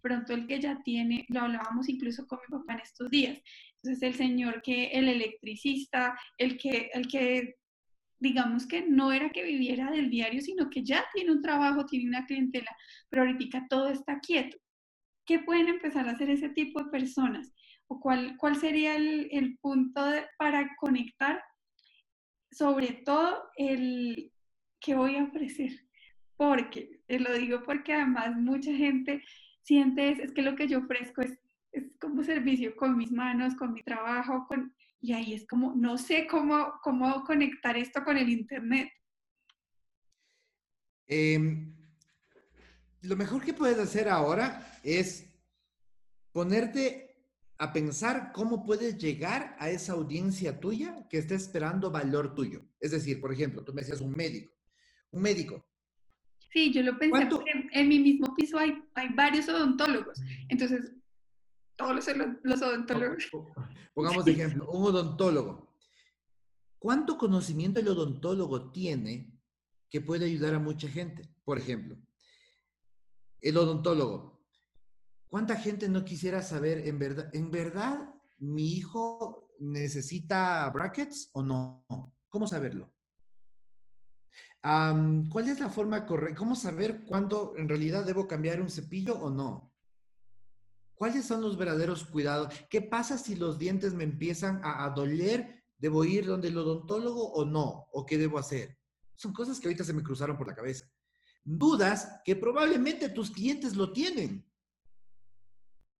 Pronto el que ya tiene, lo hablábamos incluso con mi papá en estos días, entonces el señor que, el electricista, el que, el que digamos que no era que viviera del diario, sino que ya tiene un trabajo, tiene una clientela, pero ahorita todo está quieto. ¿Qué pueden empezar a hacer ese tipo de personas? ¿O cuál, cuál sería el, el punto para conectar? Sobre todo el que voy a ofrecer. Porque, te lo digo porque además mucha gente siente es que lo que yo ofrezco es es como servicio con mis manos, con mi trabajo, con, y ahí es como, no sé cómo, cómo conectar esto con el Internet. Em, lo mejor que puedes hacer ahora es ponerte a pensar cómo puedes llegar a esa audiencia tuya que está esperando valor tuyo. Es decir, por ejemplo, tú me decías un médico. Un médico. Sí, yo lo pensé, en, en mi mismo piso hay, hay varios odontólogos. Entonces, todos los, odontólogos. Pongamos de ejemplo, un odontólogo. ¿Cuánto conocimiento el odontólogo tiene que puede ayudar a mucha gente? Por ejemplo, el odontólogo. ¿Cuánta gente no quisiera saber en verdad, en verdad mi hijo necesita brackets o no? ¿Cómo saberlo? ¿Cuál es la forma correcta? ¿Cómo saber cuándo en realidad debo cambiar un cepillo o no? ¿Cuáles son los verdaderos cuidados? ¿Qué pasa si los dientes me empiezan a, doler? ¿Debo ir donde el odontólogo o no? ¿O qué debo hacer? Son cosas que ahorita se me cruzaron por la cabeza. Dudas que probablemente tus clientes lo tienen.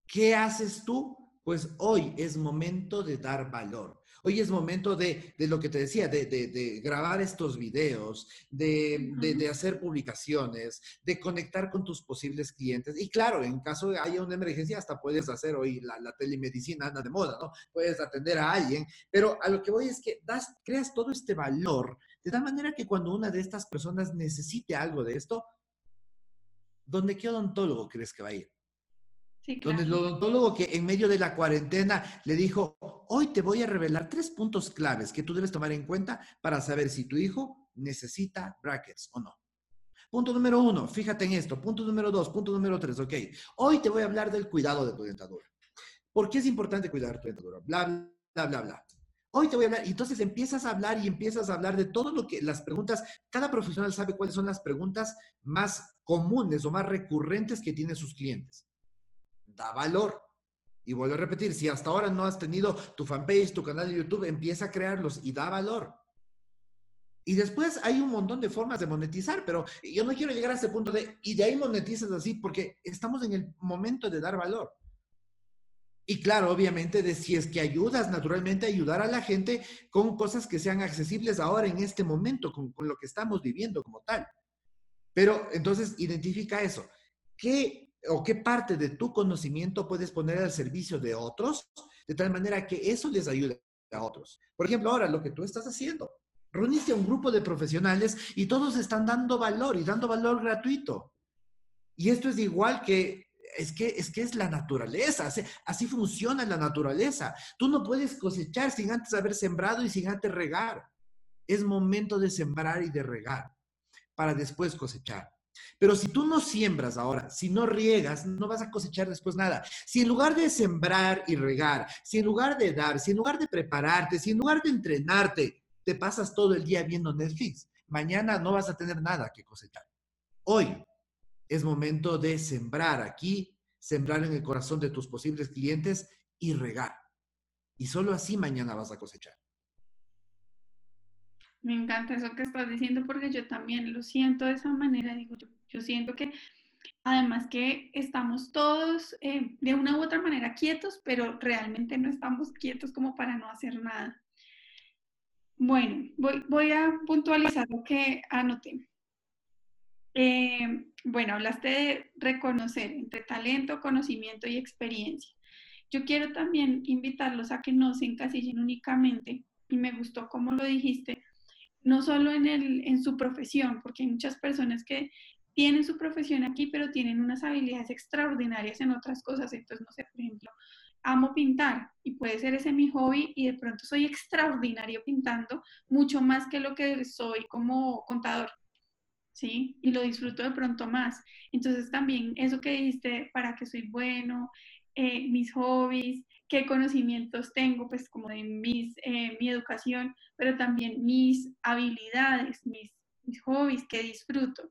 ¿Qué haces tú? Pues hoy es momento de dar valor. Hoy es momento de, lo que te decía, de, grabar estos videos, de, hacer publicaciones, de conectar con tus posibles clientes. Y claro, en caso de haya una emergencia, hasta puedes hacer hoy la, telemedicina, anda de moda, ¿no? Puedes atender a alguien, pero a lo que voy es que das, creas todo este valor de tal manera que cuando una de estas personas necesite algo de esto, ¿dónde qué odontólogo crees que va a ir? Donde el odontólogo que en medio de la cuarentena le dijo, hoy te voy a revelar tres puntos claves que tú debes tomar en cuenta para saber si tu hijo necesita brackets o no. Punto número uno, fíjate en esto. Punto número dos, punto número tres, ok. Hoy te voy a hablar del cuidado de tu dentadura. ¿Por qué es importante cuidar tu dentadura? Bla, bla, bla, bla. Hoy te voy a hablar, y entonces empiezas a hablar y empiezas a hablar de todo lo que las preguntas, cada profesional sabe cuáles son las preguntas más comunes o más recurrentes que tienen sus clientes da valor. Y vuelvo a repetir, si hasta ahora no has tenido tu fanpage, tu canal de YouTube, empieza a crearlos y da valor. Y después hay un montón de formas de monetizar, pero yo no quiero llegar a ese punto de, y de ahí monetizas así, porque estamos en el momento de dar valor. Y claro, obviamente, de si es que ayudas, naturalmente, ayudar a la gente con cosas que sean accesibles ahora en este momento, con, con lo que estamos viviendo como tal. Pero entonces, identifica eso. ¿Qué o qué parte de tu conocimiento puedes poner al servicio de otros, de tal manera que eso les ayude a otros. Por ejemplo, ahora lo que tú estás haciendo, reuniste a un grupo de profesionales y todos están dando valor y dando valor gratuito. Y esto es igual que es que es que es la naturaleza, así, así funciona la naturaleza. Tú no puedes cosechar sin antes haber sembrado y sin antes regar. Es momento de sembrar y de regar para después cosechar. Pero si tú no siembras ahora, si no riegas, no vas a cosechar después nada. Si en lugar de sembrar y regar, si en lugar de dar, si en lugar de prepararte, si en lugar de entrenarte, te pasas todo el día viendo Netflix, mañana no vas a tener nada que cosechar. Hoy es momento de sembrar aquí, sembrar en el corazón de tus posibles clientes y regar. Y solo así mañana vas a cosechar. Me encanta eso que estás diciendo porque yo también lo siento de esa manera. Digo, yo, siento que además que estamos todos eh, de una u otra manera quietos, pero realmente no estamos quietos como para no hacer nada. Bueno, voy, a puntualizar lo que anoté. Eh, bueno, hablaste de reconocer entre talento, conocimiento y experiencia. Yo quiero también invitarlos a que no se encasillen únicamente, y me gustó como lo dijiste, no solo en, el, en su profesión, porque hay muchas personas que tienen su profesión aquí, pero tienen unas habilidades extraordinarias en otras cosas. Entonces, no sé, por ejemplo, amo pintar y puede ser ese mi hobby y de pronto soy extraordinario pintando, mucho más que lo que soy como contador. ¿Sí? Y lo disfruto de pronto más. Entonces también eso que dijiste, para que soy bueno, eh, mis hobbies, qué conocimientos tengo, pues como de mis, eh, mi educación, pero también mis habilidades, mis, mis hobbies que disfruto.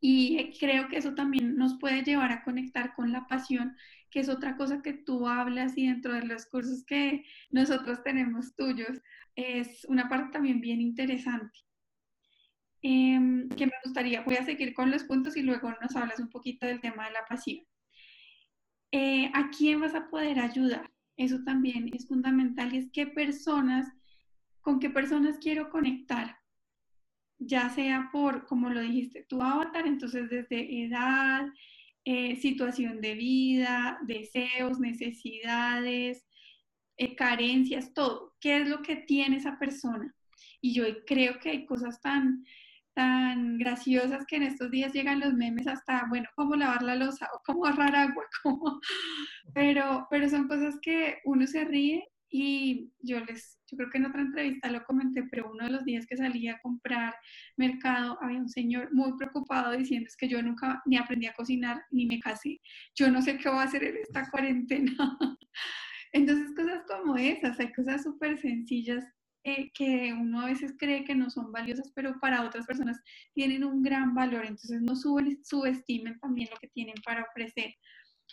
Y eh, creo que eso también nos puede llevar a conectar con la pasión, que es otra cosa que tú hablas y dentro de los cursos que nosotros tenemos tuyos, es una parte también bien interesante. Em, que me gustaría, voy a seguir con los puntos y luego nos hablas un poquito del tema de la pasión. Eh, ¿a quién vas a poder ayudar? Eso también es fundamental y es qué personas, con qué personas quiero conectar, ya sea por, como lo dijiste, tu avatar, entonces desde edad, eh, situación de vida, deseos, necesidades, eh, carencias, todo. ¿Qué es lo que tiene esa persona? Y yo creo que hay cosas tan tan graciosas que en estos días llegan los memes hasta, bueno, cómo lavar la losa o cómo ahorrar agua, pero, pero son cosas que uno se ríe y yo les, yo creo que en otra entrevista lo comenté, pero uno de los días que salí a comprar mercado había un señor muy preocupado diciendo es que yo nunca ni aprendí a cocinar ni me casé, yo no sé qué voy a hacer en esta cuarentena. Entonces cosas como esas, hay cosas súper sencillas eh, que uno a veces cree que no son valiosas, pero para otras personas tienen un gran valor. Entonces no subestimen también lo que tienen para ofrecer.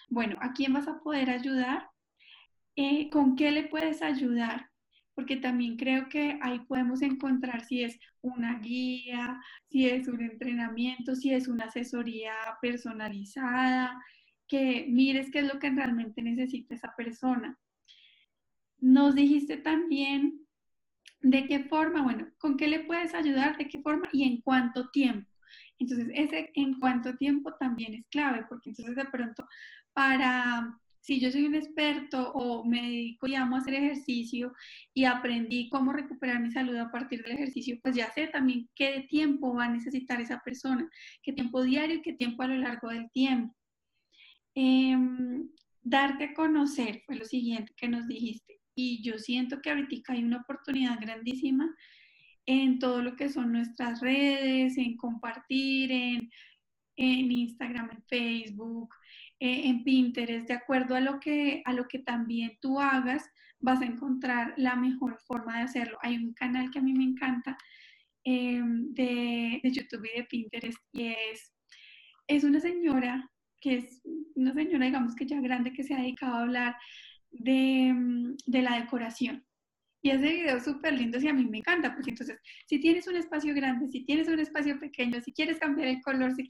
bueno, ¿a quién vas a poder ayudar? Eh, ¿Con qué le puedes ayudar? Porque también creo que ahí podemos encontrar si es una guía, si es un entrenamiento, si es una asesoría personalizada, que mires qué es lo que realmente necesita esa persona. Nos dijiste también de qué forma, bueno, con qué le puedes ayudar, de qué forma y en cuánto tiempo. Entonces, ese en cuánto tiempo también es clave, porque entonces de pronto para, si yo soy un experto o me dedico y amo a hacer ejercicio y aprendí cómo recuperar mi salud a partir del ejercicio, pues ya sé también qué tiempo va a necesitar esa persona, qué tiempo diario y qué tiempo a lo largo del tiempo. Em, darte a conocer fue lo siguiente que nos dijiste. Y yo siento que ahorita hay una oportunidad grandísima en todo lo que son nuestras redes, en compartir, en, en Instagram, en Facebook, eh, en Pinterest, de acuerdo a lo, que, a lo que también tú hagas, vas a encontrar la mejor forma de hacerlo. Hay un canal que a mí me encanta em, de, de, YouTube y de Pinterest y es, es una señora que es una señora, digamos que ya grande, que se ha dedicado a hablar de, de la decoración. Y ese video es súper lindo y a mí me encanta, porque entonces, si tienes un espacio grande, si tienes un espacio pequeño, si quieres cambiar el color, si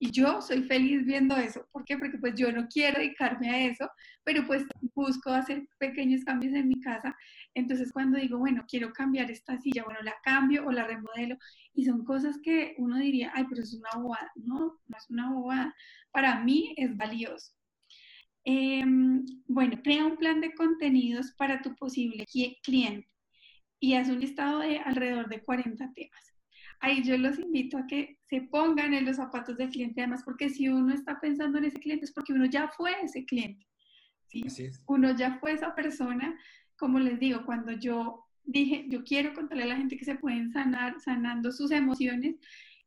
y yo soy feliz viendo eso. ¿Por qué? Porque pues yo no quiero dedicarme a eso, pero pues busco hacer pequeños cambios en mi casa. Entonces cuando digo, bueno, quiero cambiar esta silla, bueno, la cambio o la remodelo, y son cosas que uno diría, ay, pero es una bobada. No, no es una bobada. Para mí es valioso. Em, bueno, crea un plan de contenidos para tu posible cliente y haz un listado de alrededor de 40 temas. Ahí yo los invito a que se pongan en los zapatos del cliente, además, porque si uno está pensando en ese cliente es porque uno ya fue ese cliente. ¿sí? Uno ya fue esa persona, como les digo, cuando yo dije, yo quiero contarle a la gente que se pueden sanar, sanando sus emociones,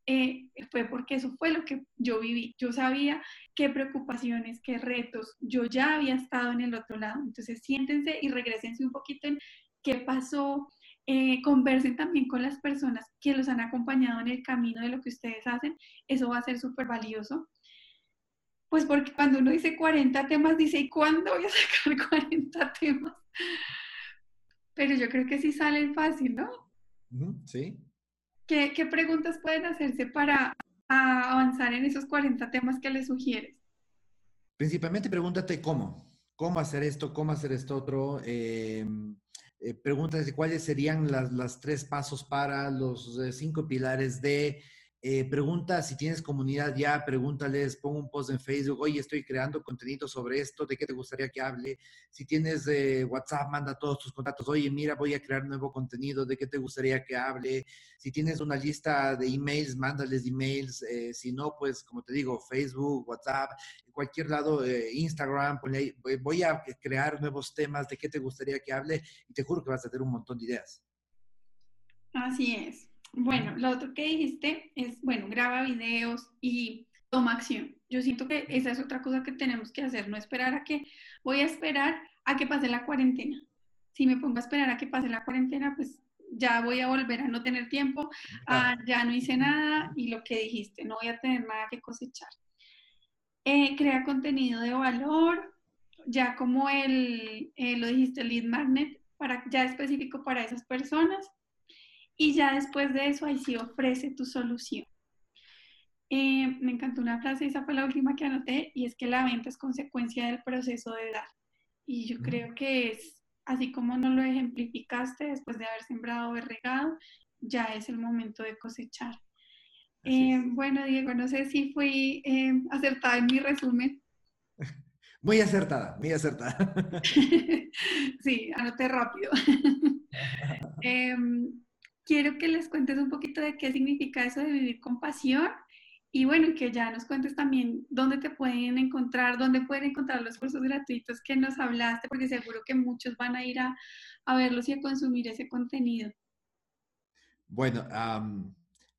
eh, fue porque eso fue lo que yo viví. Yo sabía qué preocupaciones, qué retos, yo ya había estado en el otro lado. Entonces siéntense y regresense un poquito en qué pasó. Eh, conversen también con las personas que los han acompañado en el camino de lo que ustedes hacen. Eso va a ser súper valioso. Pues porque cuando uno dice 40 temas, dice, ¿y cuándo voy a sacar 40 temas? Pero yo creo que sí salen fácil, ¿no? Sí, ¿Qué, preguntas pueden hacerse para avanzar en esos 40 temas que les sugieres? Principalmente pregúntate cómo, cómo hacer esto, cómo hacer esto otro. Eh, eh, pregúntate cuáles serían las, las, tres pasos para los eh, cinco pilares de eh, pregunta si tienes comunidad ya, pregúntales, pon un post en Facebook, oye, estoy creando contenido sobre esto, ¿de qué te gustaría que hable? Si tienes eh, WhatsApp, manda todos tus contactos, oye, mira, voy a crear nuevo contenido, ¿de qué te gustaría que hable? Si tienes una lista de emails, mándales emails, eh, si no, pues como te digo, Facebook, WhatsApp, en cualquier lado, Instagram, voy a crear nuevos temas, ¿de qué te gustaría que hable? Y te juro que vas a tener un montón de ideas. Así es. Bueno, lo otro que dijiste es, bueno, graba videos y toma acción. Yo siento que esa es otra cosa que tenemos que hacer, no esperar a que, voy a esperar a que pase la cuarentena. Si me pongo a esperar a que pase la cuarentena, pues ya voy a volver a no tener tiempo, ya no hice nada y lo que dijiste, no voy a tener nada que cosechar. Eh, crea contenido de valor, ya como el, eh, lo dijiste, lead magnet, para, ya específico para esas personas. Y ya después de eso, ahí sí ofrece tu solución. Eh, me encantó una frase, esa fue la última que anoté, y es que la venta es consecuencia del proceso de dar. Y yo creo que es, así como no lo ejemplificaste después de haber sembrado o regado, ya es el momento de cosechar. Eh, bueno, Diego, no sé si fui eh, acertada en mi resumen. Muy acertada, muy acertada. sí, anoté rápido. Em, quiero que les cuentes un poquito de qué significa eso de vivir con pasión y bueno, que ya nos cuentes también dónde te pueden encontrar, dónde pueden encontrar los cursos gratuitos que nos hablaste, porque seguro que muchos van a ir a, verlos y a consumir ese contenido. Bueno,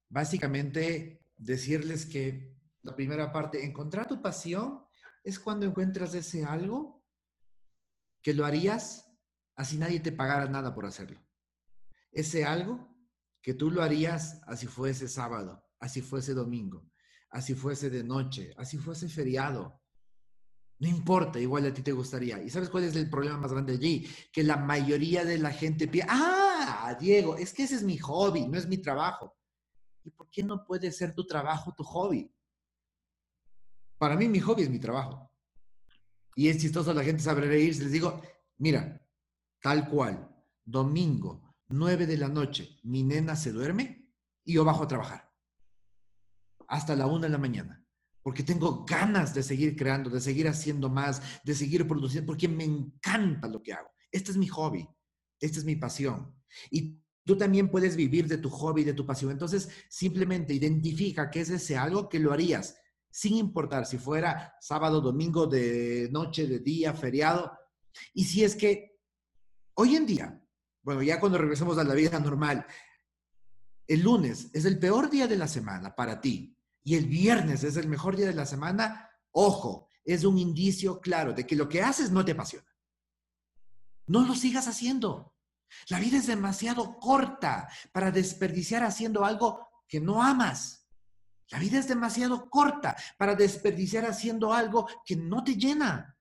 básicamente decirles que la primera parte, encontrar tu pasión es cuando encuentras ese algo que lo harías así nadie te pagara nada por hacerlo. Ese algo que tú lo harías así fuese sábado, así fuese domingo, así fuese de noche, así fuese feriado. No importa, igual a ti te gustaría. ¿Y sabes cuál es el problema más grande allí? Que la mayoría de la gente piensa, ah, Diego, es que ese es mi hobby, no es mi trabajo. ¿Y por qué no puede ser tu trabajo tu hobby? Para mí mi hobby es mi trabajo. Y es chistoso, la gente sabe reírse. Les digo, mira, tal cual, domingo, 9 de la noche, mi nena se duerme y yo bajo a trabajar. Hasta la una de la mañana porque tengo ganas de seguir creando, de seguir haciendo más, de seguir produciendo, porque me encanta lo que hago. Este es mi hobby, esta es mi pasión. Y tú también puedes vivir de tu hobby, de tu pasión. Entonces, simplemente identifica qué es ese algo que lo harías, sin importar si fuera sábado, domingo, de noche, de día, feriado. Y si es que hoy en día, bueno, ya cuando regresemos a la vida normal, el lunes es el peor día de la semana para ti, y el viernes es el mejor día de la semana, ojo, es un indicio claro de que lo que haces no te apasiona. No lo sigas haciendo. La vida es demasiado corta para desperdiciar haciendo algo que no amas. La vida es demasiado corta para desperdiciar haciendo algo que no te llena.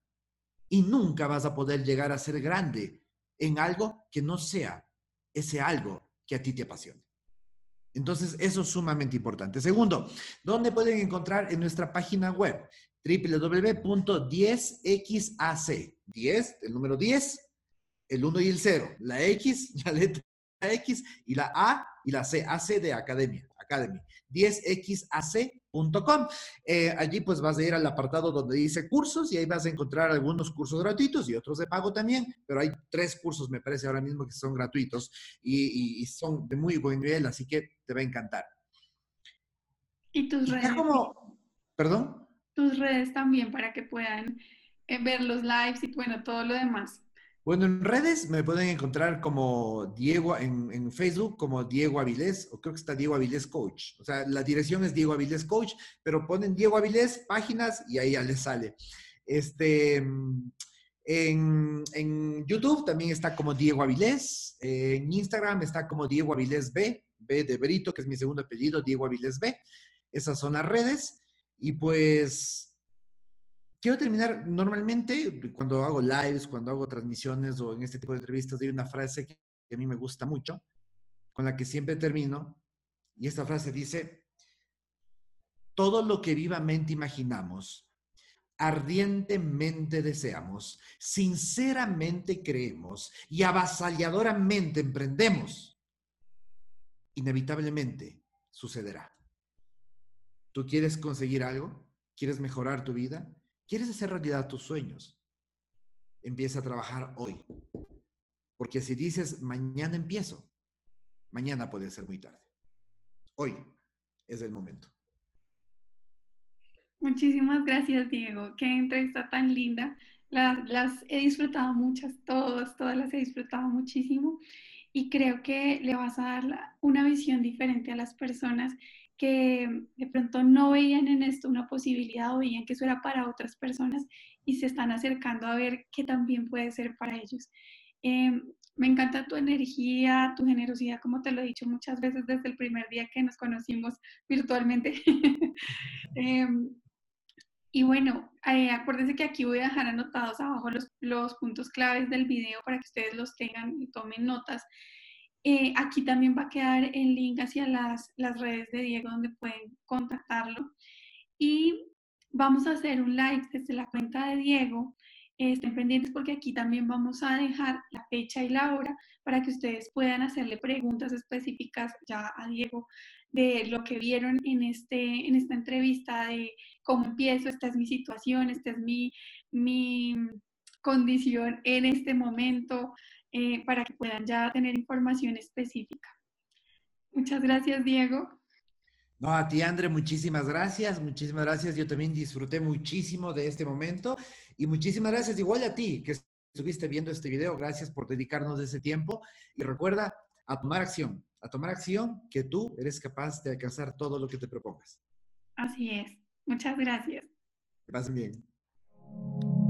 Y nunca vas a poder llegar a ser grande en algo que no sea ese algo que a ti te apasiona. Entonces, eso es sumamente importante. Segundo, ¿dónde pueden encontrar en nuestra página web? www.10xac. 10, el número 10, el 1 y el 0. La X, la letra X y la A y la C. AC de Academia. Academy. 10xac.com. Eh, allí pues vas a ir al apartado donde dice cursos y ahí vas a encontrar algunos cursos gratuitos y otros de pago también, pero hay tres cursos me parece ahora mismo que son gratuitos y, son de muy buen nivel, así que te va a encantar. ¿Y tus redes? ¿Perdón? Tus redes también para que puedan eh, ver los lives y bueno, todo lo demás. Bueno, en redes me pueden encontrar como Diego, en, Facebook como Diego Avilés, o creo que está Diego Avilés Coach. O sea, la dirección es Diego Avilés Coach, pero ponen Diego Avilés, páginas, y ahí ya les sale. Este, en, en, YouTube también está como Diego Avilés, en Instagram está como Diego Avilés B, B de Brito, que es mi segundo apellido, Diego Avilés B. Esas son las redes. Y pues quiero terminar, normalmente cuando hago lives, cuando hago transmisiones o en este tipo de entrevistas, hay una frase que, a mí me gusta mucho, con la que siempre termino, y esta frase dice, todo lo que vivamente imaginamos, ardientemente deseamos, sinceramente creemos y avasalladoramente emprendemos, inevitablemente sucederá. ¿Tú quieres conseguir algo? ¿Quieres mejorar tu vida? ¿Quieres hacer realidad tus sueños? Empieza a trabajar hoy. Porque si dices, mañana empiezo, mañana puede ser muy tarde. Hoy es el momento. Muchísimas gracias, Diego. Qué entrevista tan linda. Las, las, he disfrutado muchas, todas, todas las he disfrutado muchísimo. Y creo que le vas a dar una visión diferente a las personas que de pronto no veían en esto una posibilidad o veían que eso era para otras personas y se están acercando a ver qué también puede ser para ellos. Em, me encanta tu energía, tu generosidad, como te lo he dicho muchas veces desde el primer día que nos conocimos virtualmente. Em, y bueno, eh, acuérdense que aquí voy a dejar anotados abajo los, puntos claves del video para que ustedes los tengan y tomen notas. Eh, aquí también va a quedar el link hacia las, las redes de Diego donde pueden contactarlo. Y vamos a hacer un live desde la cuenta de Diego. estén pendientes porque aquí también vamos a dejar la fecha y la hora para que ustedes puedan hacerle preguntas específicas ya a Diego de lo que vieron en, este, en esta entrevista, de cómo empiezo, esta es mi situación, esta es mi, mi condición en este momento, eh, para que puedan ya tener información específica. Muchas gracias, Diego. No, a ti, André, muchísimas gracias, muchísimas gracias. Yo también disfruté muchísimo de este momento y muchísimas gracias igual a ti que estuviste viendo este video. Gracias por dedicarnos ese tiempo y recuerda a tomar acción, a tomar acción que tú eres capaz de alcanzar todo lo que te propongas. Así es. Muchas gracias. Que pasen bien.